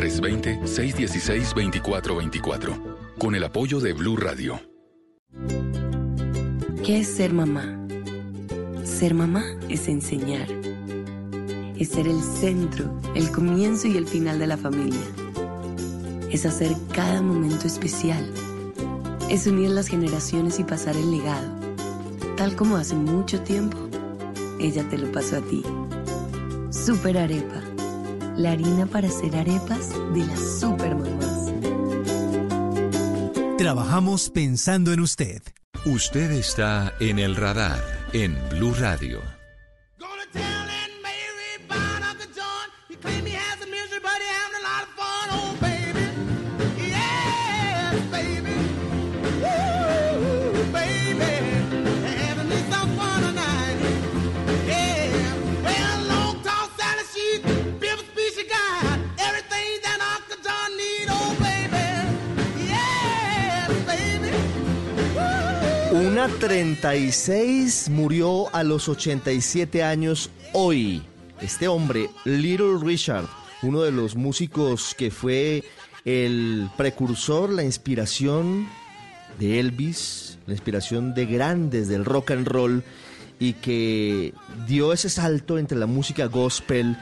320-616-2424 con el apoyo de Blue Radio. ¿Qué es ser mamá? Ser mamá es enseñar. Es ser el centro, el comienzo y el final de la familia. Es hacer cada momento especial. Es unir las generaciones y pasar el legado. Tal como hace mucho tiempo, ella te lo pasó a ti. Super Arepa. La harina para hacer arepas de las super mamás. Trabajamos pensando en usted. Usted está en el radar en Blue Radio. Una 36 murió a los 87 años hoy. Este hombre, Little Richard, uno de los músicos que fue el precursor, la inspiración de Elvis, la inspiración de grandes del rock and roll y que dio ese salto entre la música gospel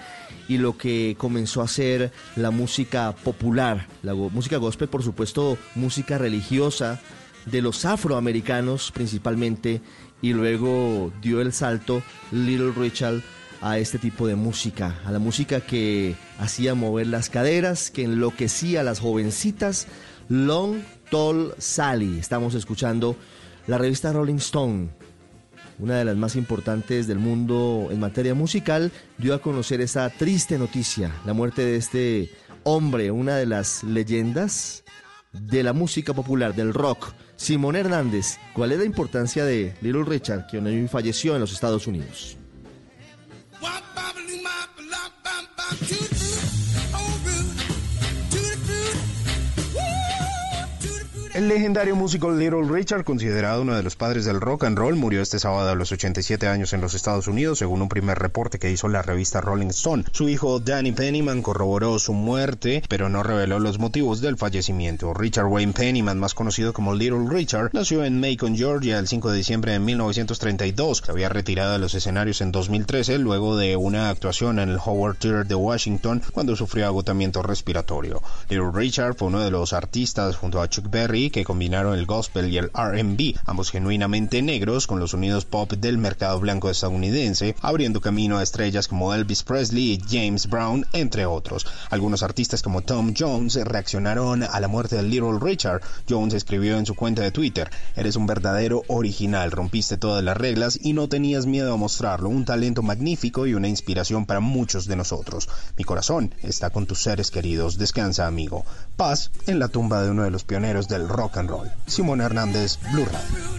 y lo que comenzó a ser la música popular. La música gospel, por supuesto, música religiosa, de los afroamericanos principalmente y luego dio el salto Little Richard a este tipo de música, a la música que hacía mover las caderas, que enloquecía a las jovencitas. Long Tall Sally, estamos escuchando la revista Rolling Stone, una de las más importantes del mundo en materia musical, dio a conocer esa triste noticia, la muerte de este hombre, una de las leyendas de la música popular, del rock. Simón Hernández, ¿cuál es la importancia de Little Richard, que hoy falleció en los Estados Unidos? El legendario músico Little Richard, considerado uno de los padres del rock and roll, murió este sábado a los 87 años en los Estados Unidos, según un primer reporte que hizo la revista Rolling Stone. Su hijo Danny Pennyman corroboró su muerte, pero no reveló los motivos del fallecimiento. Richard Wayne Pennyman, más conocido como Little Richard, nació en Macon, Georgia, el 5 de diciembre de 1932. Se había retirado de los escenarios en 2013 luego de una actuación en el Howard Theater de Washington cuando sufrió agotamiento respiratorio. Little Richard fue uno de los artistas junto a Chuck Berry que combinaron el gospel y el RB, ambos genuinamente negros con los sonidos pop del mercado blanco estadounidense, abriendo camino a estrellas como Elvis Presley y James Brown, entre otros. Algunos artistas como Tom Jones reaccionaron a la muerte de Little Richard. Jones escribió en su cuenta de Twitter, eres un verdadero original, rompiste todas las reglas y no tenías miedo a mostrarlo, un talento magnífico y una inspiración para muchos de nosotros. Mi corazón está con tus seres queridos, descansa amigo. Paz en la tumba de uno de los pioneros del rock and roll. Simón Hernández, Blue Radio.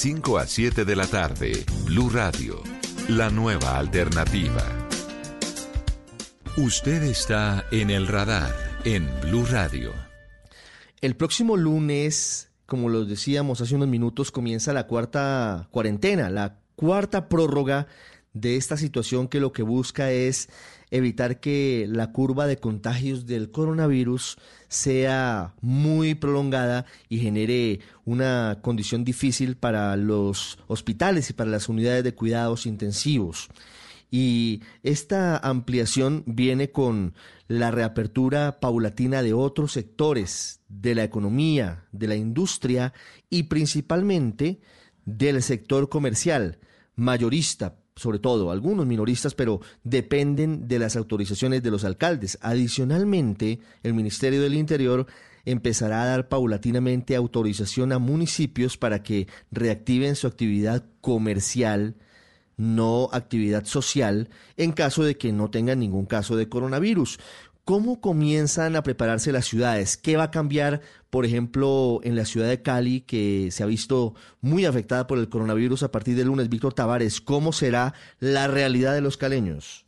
5 a 7 de la tarde, Blue Radio, la nueva alternativa. Usted está en el radar en Blue Radio. El próximo lunes, como lo decíamos hace unos minutos, comienza la cuarta cuarentena, la cuarta prórroga de esta situación que lo que busca es evitar que la curva de contagios del coronavirus sea muy prolongada y genere una condición difícil para los hospitales y para las unidades de cuidados intensivos. Y esta ampliación viene con la reapertura paulatina de otros sectores de la economía, de la industria y principalmente del sector comercial, mayorista, sobre todo, algunos minoristas, pero dependen de las autorizaciones de los alcaldes. Adicionalmente, el Ministerio del Interior empezará a dar paulatinamente autorización a municipios para que reactiven su actividad comercial, no actividad social, en caso de que no tengan ningún caso de coronavirus. ¿Cómo comienzan a prepararse las ciudades? ¿Qué va a cambiar, por ejemplo, en la ciudad de Cali, que se ha visto muy afectada por el coronavirus a partir del lunes? Víctor Tavares, ¿cómo será la realidad de los caleños?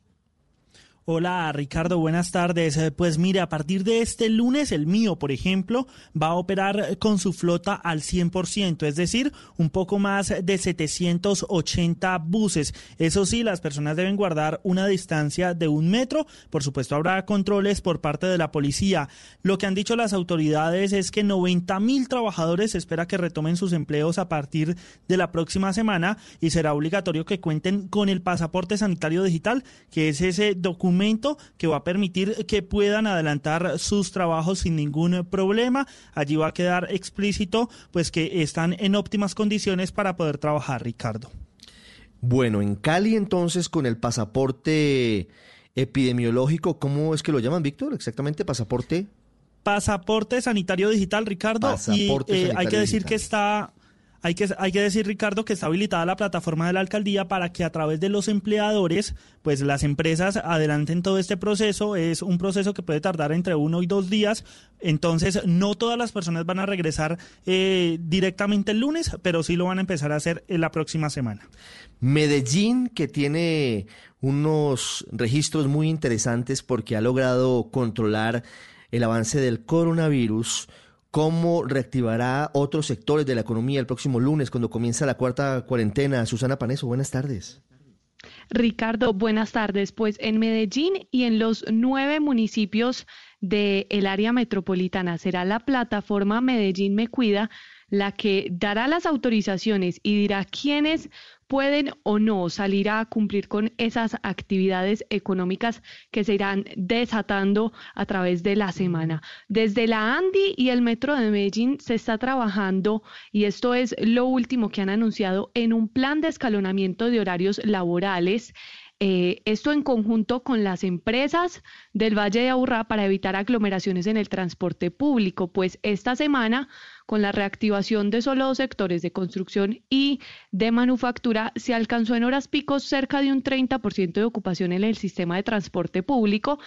Hola Ricardo, buenas tardes. Eh, pues mire, a partir de este lunes, el mío, por ejemplo, va a operar con su flota al 100%, es decir, un poco más de 780 buses. Eso sí, las personas deben guardar una distancia de un metro. Por supuesto, habrá controles por parte de la policía. Lo que han dicho las autoridades es que 90 mil trabajadores espera que retomen sus empleos a partir de la próxima semana y será obligatorio que cuenten con el pasaporte sanitario digital, que es ese documento que va a permitir que puedan adelantar sus trabajos sin ningún problema. Allí va a quedar explícito pues que están en óptimas condiciones para poder trabajar, Ricardo. Bueno, en Cali entonces con el pasaporte epidemiológico, ¿cómo es que lo llaman, Víctor? Exactamente, pasaporte. Pasaporte sanitario digital, Ricardo. y eh, hay que decir que está hay que, hay que decir, Ricardo, que está habilitada la plataforma de la alcaldía para que a través de los empleadores, pues las empresas adelanten todo este proceso. Es un proceso que puede tardar entre uno y dos días. Entonces, no todas las personas van a regresar eh, directamente el lunes, pero sí lo van a empezar a hacer en la próxima semana. Medellín, que tiene unos registros muy interesantes porque ha logrado controlar el avance del coronavirus ¿Cómo reactivará otros sectores de la economía el próximo lunes cuando comienza la cuarta cuarentena? Susana Paneso, buenas tardes. Ricardo, buenas tardes. Pues en Medellín y en los nueve municipios del área metropolitana será la plataforma Medellín Me Cuida la que dará las autorizaciones y dirá quiénes pueden o no salir a cumplir con esas actividades económicas que se irán desatando a través de la semana. Desde la ANDI y el Metro de Medellín se está trabajando, y esto es lo último que han anunciado, en un plan de escalonamiento de horarios laborales eh, esto en conjunto con las empresas del Valle de Aburrá para evitar aglomeraciones en el transporte público, pues esta semana, con la reactivación de solo dos sectores de construcción y de manufactura, se alcanzó en horas picos cerca de un 30% de ocupación en el sistema de transporte público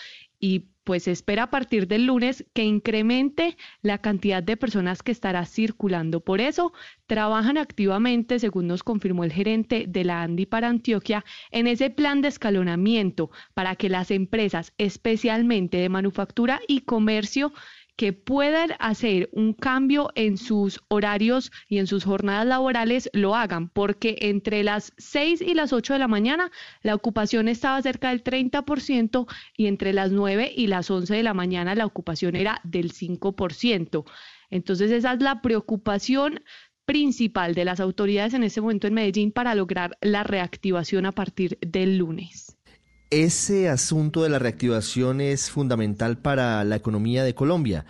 y pues espera a partir del lunes que incremente la cantidad de personas que estará circulando. Por eso trabajan activamente, según nos confirmó el gerente de la ANDI para Antioquia, en ese plan de escalonamiento para que las empresas, especialmente de manufactura y comercio, que puedan hacer un cambio en sus horarios y en sus jornadas laborales lo hagan, porque entre las 6 y las 8 de la mañana la ocupación estaba cerca del 30% y entre las 9 y las 11 de la mañana la ocupación era del 5%. Entonces esa es la preocupación principal de las autoridades en este momento en Medellín para lograr la reactivación a partir del lunes ese asunto de la reactivación es fundamental para la economía de Colombia.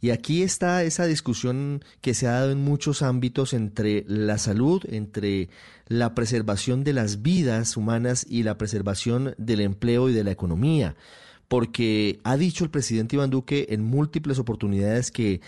Y aquí está esa discusión que se ha dado en muchos ámbitos entre la salud, entre la preservación de las vidas humanas y la preservación del empleo y de la economía. Porque ha dicho el presidente Iván Duque en múltiples oportunidades que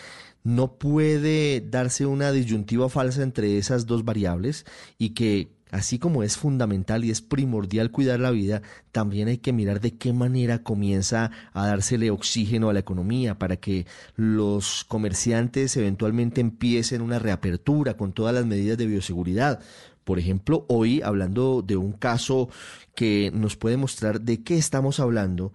no puede darse una disyuntiva falsa entre esas dos variables y que Así como es fundamental y es primordial cuidar la vida, también hay que mirar de qué manera comienza a dársele oxígeno a la economía para que los comerciantes eventualmente empiecen una reapertura con todas las medidas de bioseguridad. Por ejemplo, hoy hablando de un caso que nos puede mostrar de qué estamos hablando,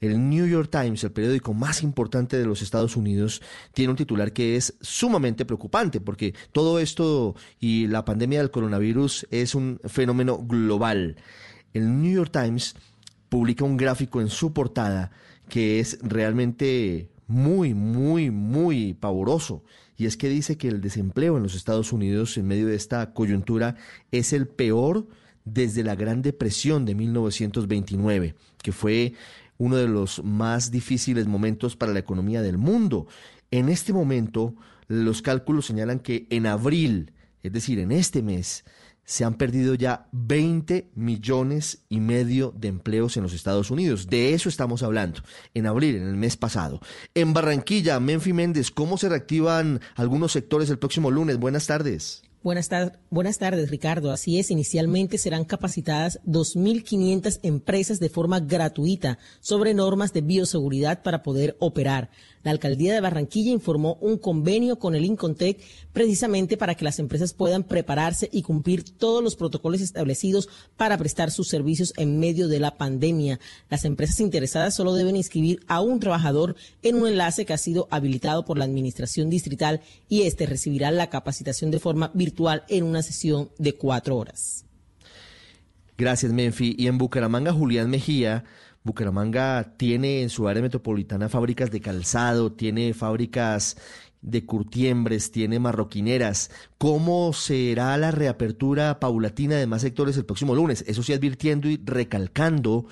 el New York Times, el periódico más importante de los Estados Unidos, tiene un titular que es sumamente preocupante porque todo esto y la pandemia del coronavirus es un fenómeno global. el New York Times publica un gráfico en su portada que es realmente muy, muy, muy pavoroso. Y es que dice que el desempleo en los Estados Unidos en medio de esta coyuntura es el peor desde la Gran Depresión de 1929, que fue uno de los más difíciles momentos para la economía del mundo. En este momento, los cálculos señalan que en abril, es decir, en este mes, se han perdido ya 20 millones y medio de empleos en los Estados Unidos. De eso estamos hablando, en abril, en el mes pasado. En Barranquilla, Menfi Méndez, ¿cómo se reactivan algunos sectores el próximo lunes? Buenas tardes. Buenas, tardes, Ricardo. Así es, inicialmente serán capacitadas 2.500 empresas de forma gratuita sobre normas de bioseguridad para poder operar. La alcaldía de Barranquilla informó un convenio con el Incontec precisamente para que las empresas puedan prepararse y cumplir todos los protocolos establecidos para prestar sus servicios en medio de la pandemia. Las empresas interesadas solo deben inscribir a un trabajador en un enlace que ha sido habilitado por la administración distrital y este recibirá la capacitación de forma virtual en una sesión de cuatro horas. Gracias, Menfi. Y en Bucaramanga, Julián Mejía Bucaramanga tiene en su área metropolitana fábricas de calzado, tiene fábricas de curtiembres, tiene marroquineras. ¿Cómo será la reapertura paulatina de más sectores el próximo lunes? Eso sí, advirtiendo y recalcando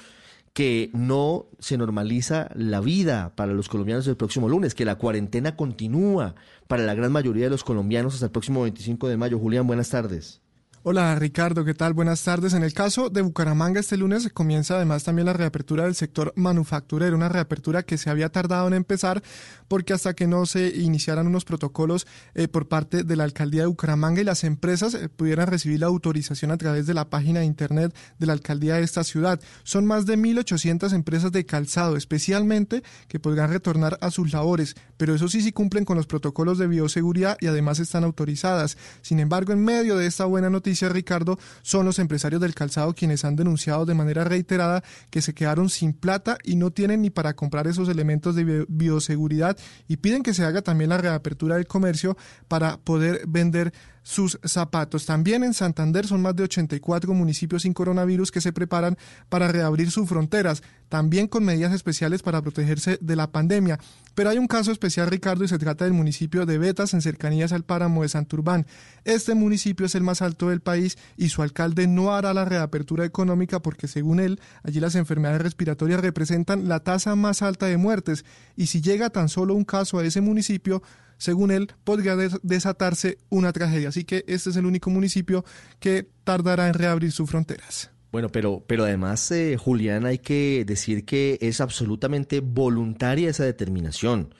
que no se normaliza la vida para los colombianos el próximo lunes, que la cuarentena continúa para la gran mayoría de los colombianos hasta el próximo 25 de mayo. Julián, buenas tardes. Hola Ricardo, ¿qué tal? Buenas tardes. En el caso de Bucaramanga este lunes comienza además también la reapertura del sector manufacturero, una reapertura que se había tardado en empezar porque hasta que no se iniciaran unos protocolos eh, por parte de la alcaldía de Bucaramanga y las empresas eh, pudieran recibir la autorización a través de la página de internet de la alcaldía de esta ciudad. Son más de 1.800 empresas de calzado especialmente que podrán retornar a sus labores, pero eso sí sí cumplen con los protocolos de bioseguridad y además están autorizadas. Sin embargo, en medio de esta buena noticia, Ricardo, son los empresarios del calzado quienes han denunciado de manera reiterada que se quedaron sin plata y no tienen ni para comprar esos elementos de bioseguridad y piden que se haga también la reapertura del comercio para poder vender sus zapatos. También en Santander son más de 84 municipios sin coronavirus que se preparan para reabrir sus fronteras, también con medidas especiales para protegerse de la pandemia. Pero hay un caso especial, Ricardo, y se trata del municipio de Betas, en cercanías al páramo de Santurbán. Este municipio es el más alto del país y su alcalde no hará la reapertura económica porque, según él, allí las enfermedades respiratorias representan la tasa más alta de muertes. Y si llega tan solo un caso a ese municipio, según él, podría desatarse una tragedia. Así que este es el único municipio que tardará en reabrir sus fronteras. Bueno, pero, pero además, eh, Julián, hay que decir que es absolutamente voluntaria esa determinación.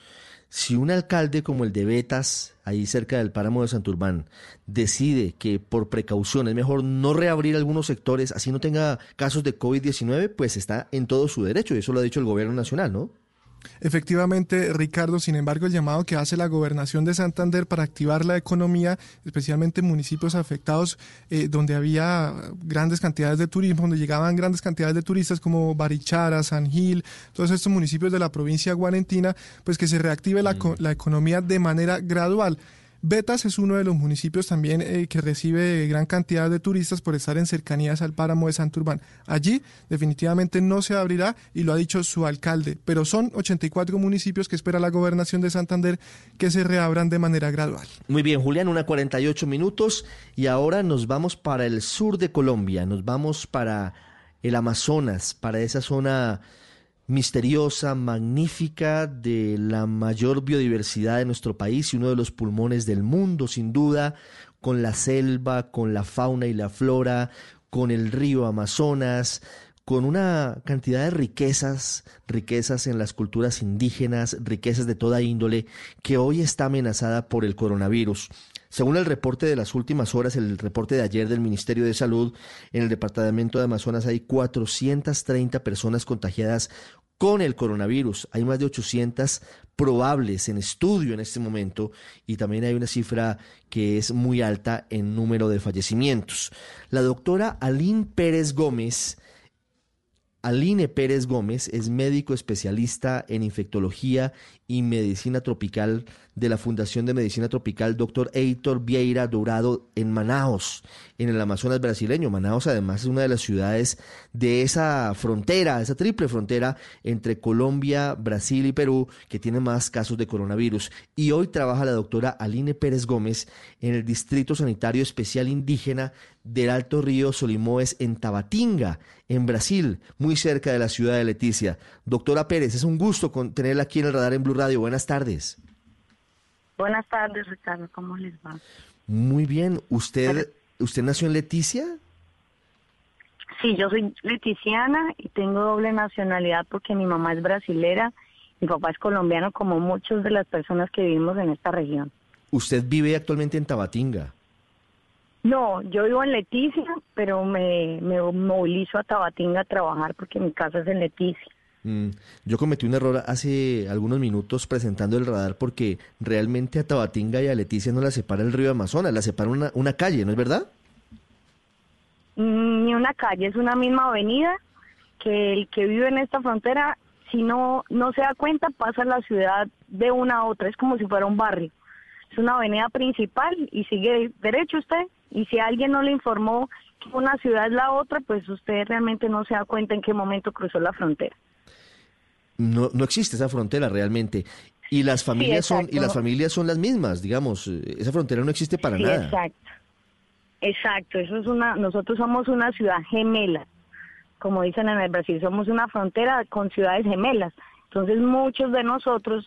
Si un alcalde como el de Betas, ahí cerca del páramo de Santurbán, decide que por precaución es mejor no reabrir algunos sectores, así no tenga casos de COVID-19, pues está en todo su derecho, y eso lo ha dicho el gobierno nacional, ¿no? Efectivamente, Ricardo, sin embargo, el llamado que hace la gobernación de Santander para activar la economía, especialmente en municipios afectados eh, donde había grandes cantidades de turismo, donde llegaban grandes cantidades de turistas como Barichara, San Gil, todos estos municipios de la provincia guarentina, pues que se reactive la, mm. la economía de manera gradual. Betas es uno de los municipios también eh, que recibe gran cantidad de turistas por estar en cercanías al páramo de Santurbán. Allí definitivamente no se abrirá y lo ha dicho su alcalde, pero son 84 municipios que espera la gobernación de Santander que se reabran de manera gradual. Muy bien, Julián, una 48 minutos y ahora nos vamos para el sur de Colombia, nos vamos para el Amazonas, para esa zona misteriosa, magnífica, de la mayor biodiversidad de nuestro país y uno de los pulmones del mundo, sin duda, con la selva, con la fauna y la flora, con el río Amazonas, con una cantidad de riquezas, riquezas en las culturas indígenas, riquezas de toda índole, que hoy está amenazada por el coronavirus. Según el reporte de las últimas horas, el reporte de ayer del Ministerio de Salud, en el departamento de Amazonas hay 430 personas contagiadas con el coronavirus. Hay más de 800 probables en estudio en este momento y también hay una cifra que es muy alta en número de fallecimientos. La doctora Aline Pérez Gómez, Aline Pérez Gómez es médico especialista en infectología y medicina tropical de la Fundación de Medicina Tropical, doctor Heitor Vieira Dourado, en Manaos, en el Amazonas brasileño. Manaos además es una de las ciudades de esa frontera, esa triple frontera entre Colombia, Brasil y Perú, que tiene más casos de coronavirus. Y hoy trabaja la doctora Aline Pérez Gómez en el Distrito Sanitario Especial Indígena del Alto Río Solimoes en Tabatinga, en Brasil, muy cerca de la ciudad de Leticia. Doctora Pérez, es un gusto tenerla aquí en el radar en Blue Radio. Buenas tardes. Buenas tardes, Ricardo. ¿Cómo les va? Muy bien. ¿Usted, ¿usted nació en Leticia? Sí, yo soy leticiana y tengo doble nacionalidad porque mi mamá es brasilera, mi papá es colombiano, como muchas de las personas que vivimos en esta región. ¿Usted vive actualmente en Tabatinga? No, yo vivo en Leticia, pero me, me movilizo a Tabatinga a trabajar porque mi casa es en Leticia. Mm, yo cometí un error hace algunos minutos presentando el radar porque realmente a Tabatinga y a Leticia no la separa el río Amazonas, la separa una, una calle, ¿no es verdad? Mm, ni una calle, es una misma avenida que el que vive en esta frontera, si no, no se da cuenta, pasa la ciudad de una a otra, es como si fuera un barrio. Es una avenida principal y sigue derecho usted y si alguien no le informó que una ciudad es la otra, pues usted realmente no se da cuenta en qué momento cruzó la frontera. No, no existe esa frontera realmente. Y las familias son y las familias son las mismas, digamos, eh, esa frontera no existe para nada. Exacto. Exacto, eso es una nosotros somos una ciudad gemela. Como dicen en el Brasil, somos una frontera con ciudades gemelas. Entonces, muchos de nosotros,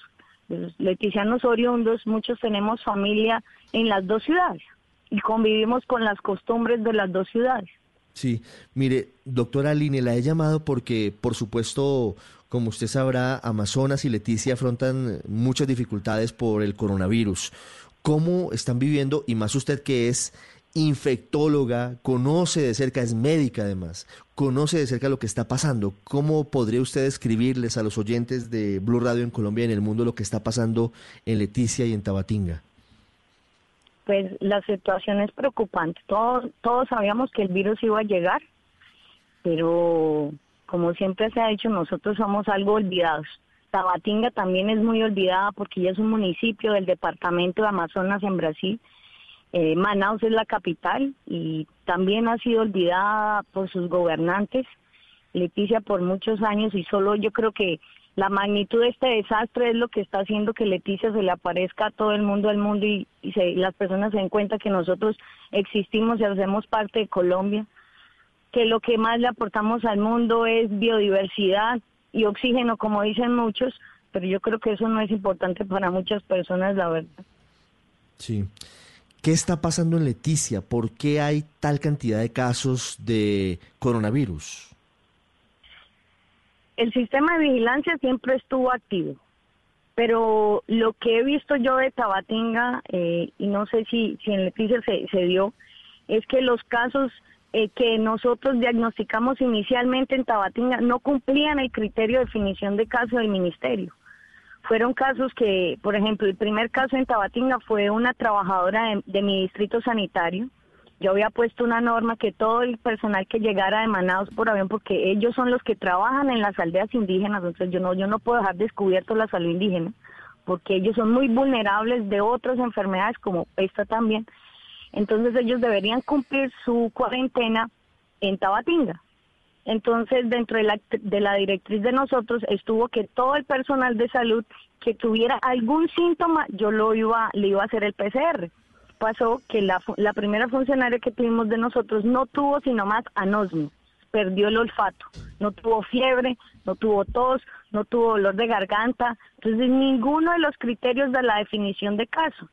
los leticianos oriundos, muchos tenemos familia en las dos ciudades y convivimos con las costumbres de las dos ciudades. Sí, mire, doctora Aline, la he llamado porque, por supuesto, como usted sabrá, Amazonas y Leticia afrontan muchas dificultades por el coronavirus. ¿Cómo están viviendo, y más usted que es infectóloga, conoce de cerca, es médica además, conoce de cerca lo que está pasando. ¿Cómo podría usted describirles a los oyentes de Blue Radio en Colombia y en el mundo lo que está pasando en Leticia y en Tabatinga? Pues la situación es preocupante. Todos, todos sabíamos que el virus iba a llegar, pero como siempre se ha dicho, nosotros somos algo olvidados. Tabatinga también es muy olvidada porque ya es un municipio del departamento de Amazonas en Brasil. Eh, Manaus es la capital y también ha sido olvidada por sus gobernantes. Leticia por muchos años y solo yo creo que la magnitud de este desastre es lo que está haciendo que Leticia se le aparezca a todo el mundo, al mundo y, las personas se den cuenta que nosotros existimos y hacemos parte de Colombia, que lo que más le aportamos al mundo es biodiversidad y oxígeno, como dicen muchos, pero yo creo que eso no es importante para muchas personas, la verdad. Sí. ¿Qué está pasando en Leticia? ¿Por qué hay tal cantidad de casos de coronavirus? El sistema de vigilancia siempre estuvo activo, pero lo que he visto yo de Tabatinga, eh, y no sé si, si en Leticia se, se dio, es que los casos eh, que nosotros diagnosticamos inicialmente en Tabatinga no cumplían el criterio de definición de caso del ministerio. Fueron casos que, por ejemplo, el primer caso en Tabatinga fue una trabajadora de mi distrito sanitario, yo había puesto una norma que todo el personal que llegara de Manaus por avión, porque ellos son los que trabajan en las aldeas indígenas, entonces yo no, yo no puedo dejar descubierto la salud indígena, porque ellos son muy vulnerables de otras enfermedades como esta también. Entonces ellos deberían cumplir su cuarentena en Tabatinga. Entonces, dentro de la, de la directriz de nosotros estuvo que todo el personal de salud que tuviera algún síntoma, yo lo iba, le iba a hacer el PCR pasó que la, la primera funcionaria que tuvimos de nosotros no tuvo sino más anosmia, perdió el olfato, no tuvo fiebre, no tuvo tos, no tuvo dolor de garganta, entonces ninguno de los criterios de la definición de caso.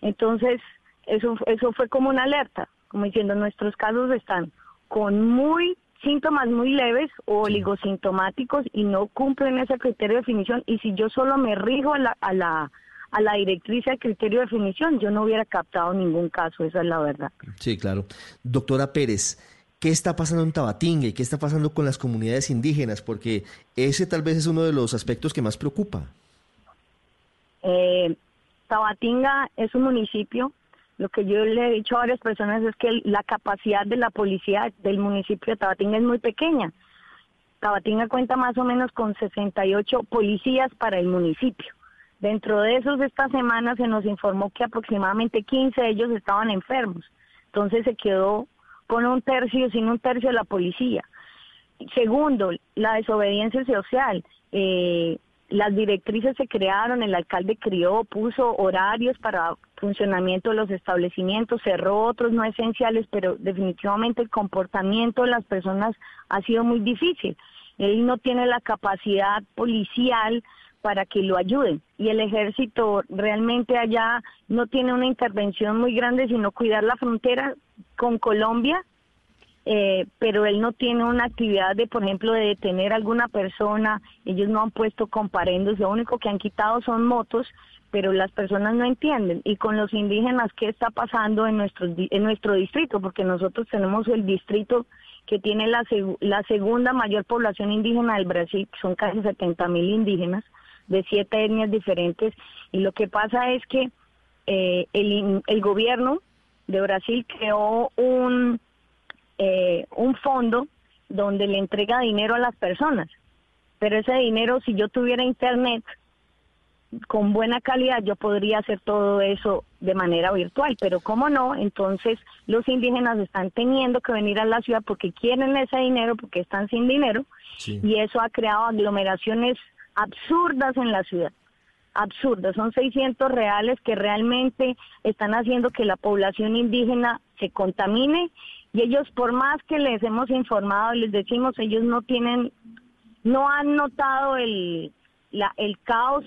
Entonces, eso, eso fue como una alerta, como diciendo, nuestros casos están con muy síntomas muy leves o oligosintomáticos y no cumplen ese criterio de definición y si yo solo me rijo a la, a la a la directriz y al criterio de definición, yo no hubiera captado ningún caso, esa es la verdad. Sí, claro. Doctora Pérez, ¿qué está pasando en Tabatinga y qué está pasando con las comunidades indígenas? Porque ese tal vez es uno de los aspectos que más preocupa. Eh, Tabatinga es un municipio. Lo que yo le he dicho a varias personas es que la capacidad de la policía del municipio de Tabatinga es muy pequeña. Tabatinga cuenta más o menos con 68 policías para el municipio Dentro de esos, esta semana se nos informó que aproximadamente 15 de ellos estaban enfermos. Entonces se quedó con un tercio, sin un tercio de la policía. Segundo, la desobediencia social. Eh, las directrices se crearon, el alcalde crió, puso horarios para funcionamiento de los establecimientos, cerró otros no esenciales, pero definitivamente el comportamiento de las personas ha sido muy difícil. Él no tiene la capacidad policial para que lo ayuden y el ejército realmente allá no tiene una intervención muy grande, sino cuidar la frontera con Colombia eh, pero él no tiene una actividad de, por ejemplo, de detener a alguna persona, ellos no han puesto comparendos, lo único que han quitado son motos, pero las personas no entienden. Y con los indígenas, ¿qué está pasando en nuestro, en nuestro distrito? Porque nosotros tenemos el distrito que tiene la, la segunda mayor población indígena del Brasil, son casi 70 mil indígenas de siete etnias diferentes, y lo que pasa es que eh, el, el gobierno de Brasil creó un eh, un fondo donde le entrega dinero a las personas. Pero ese dinero, si yo tuviera internet con buena calidad, yo podría hacer todo eso de manera virtual. Pero como no, entonces los indígenas están teniendo que venir a la ciudad porque quieren ese dinero, porque están sin dinero. Y eso ha creado aglomeraciones absurdas en la ciudad absurdas. Son 600 reales que realmente están haciendo que la población indígena se contamine y ellos por más que les hemos informado, les decimos, ellos no tienen, no han notado el, la, el caos.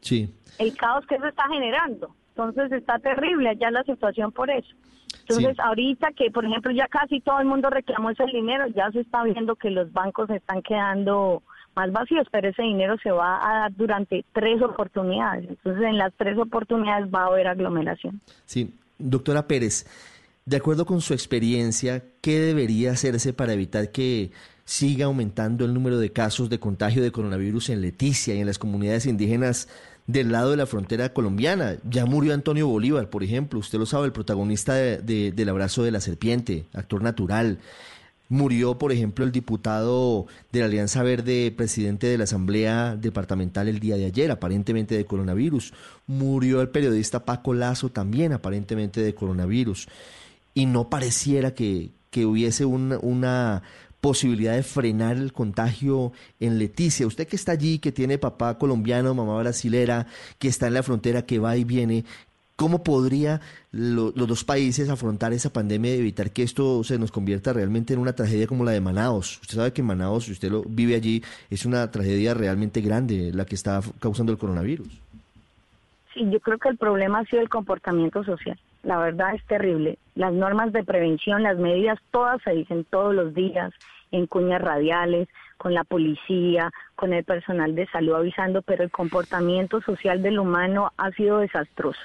Sí. El caos que se está generando. Entonces está terrible allá la situación por eso. Entonces, ahorita que, por ejemplo, ya casi todo el mundo reclamó ese dinero, ya se está viendo que los bancos están quedando más vacíos, pero ese dinero se va a dar durante tres oportunidades. Entonces, en las tres oportunidades va a haber aglomeración. Sí, Doctora Pérez, de acuerdo con su experiencia, ¿qué debería hacerse para evitar que siga aumentando el número de casos de contagio de coronavirus en Leticia y en las comunidades indígenas del lado de la frontera colombiana? Ya murió Antonio Bolívar, por ejemplo, usted lo sabe, el protagonista de, del abrazo de la serpiente, actor natural. Murió, por ejemplo, el diputado de la Alianza Verde, presidente de la Asamblea Departamental el día de ayer, aparentemente de coronavirus. Murió el periodista Paco Lazo también, aparentemente de coronavirus. Y no pareciera que, hubiese una posibilidad de frenar el contagio en Leticia. Usted que está allí, que tiene papá colombiano, mamá brasilera, que está en la frontera, que va y viene, ¿Cómo podría los dos países afrontar esa pandemia y evitar que esto se nos convierta realmente en una tragedia como la de Manaos? Usted sabe que Manaos, si usted lo vive allí, es una tragedia realmente grande la que está causando el coronavirus. Sí, yo creo que el problema ha sido el comportamiento social. La verdad es terrible. Las normas de prevención, las medidas, todas se dicen todos los días en cuñas radiales, con la policía, con el personal de salud avisando, pero el comportamiento social del humano ha sido desastroso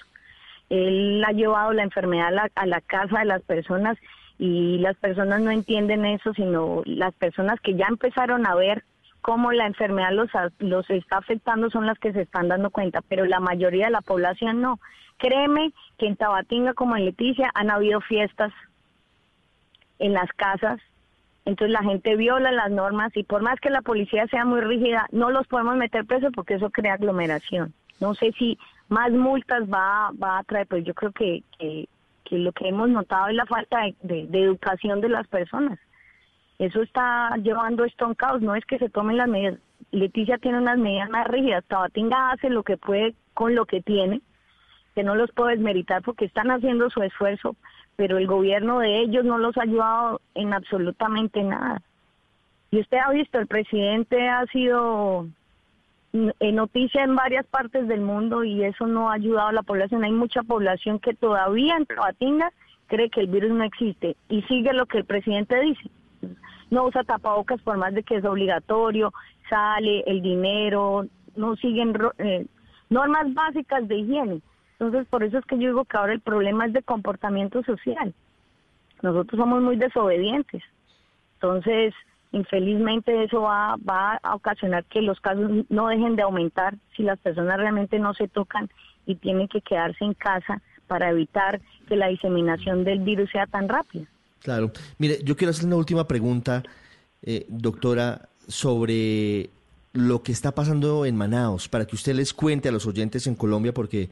él ha llevado la enfermedad a la, casa de las personas y las personas no entienden eso, sino las personas que ya empezaron a ver cómo la enfermedad los, los está afectando son las que se están dando cuenta, pero la mayoría de la población no. Créeme que en Tabatinga como en Leticia han habido fiestas en las casas, entonces la gente viola las normas y por más que la policía sea muy rígida, no los podemos meter presos porque eso crea aglomeración. No sé si más multas va, va a traer, pues yo creo que, que, lo que hemos notado es la falta de, educación de las personas. Eso está llevando esto a un caos, no es que se tomen las medidas. Leticia tiene unas medidas más rígidas, Tabatinga hace lo que puede con lo que tiene, que no los puedo desmeritar porque están haciendo su esfuerzo, pero el gobierno de ellos no los ha ayudado en absolutamente nada. Y usted ha visto, el presidente ha sido en noticia en varias partes del mundo y eso no ha ayudado a la población. Hay mucha población que todavía en Tabatinga cree que el virus no existe y sigue lo que el presidente dice. No usa tapabocas por más de que es obligatorio, sale el dinero, no siguen eh, normas básicas de higiene. Entonces, por eso es que yo digo que ahora el problema es de comportamiento social. Nosotros somos muy desobedientes. Entonces, Infelizmente eso va, va a ocasionar que los casos no dejen de aumentar si las personas realmente no se tocan y tienen que quedarse en casa para evitar que la diseminación del virus sea tan rápida. Claro. Mire, yo quiero hacer una última pregunta, eh, doctora, sobre lo que está pasando en Manaos, para que usted les cuente a los oyentes en Colombia, porque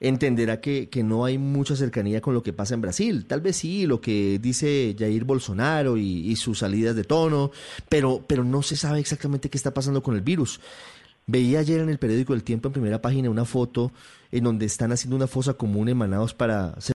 entenderá que, que, no hay mucha cercanía con lo que pasa en Brasil. Tal vez sí, lo que dice Jair Bolsonaro y, y, sus salidas de tono, pero, pero no se sabe exactamente qué está pasando con el virus. Veía ayer en el periódico El Tiempo en primera página una foto en donde están haciendo una fosa común en Manaos para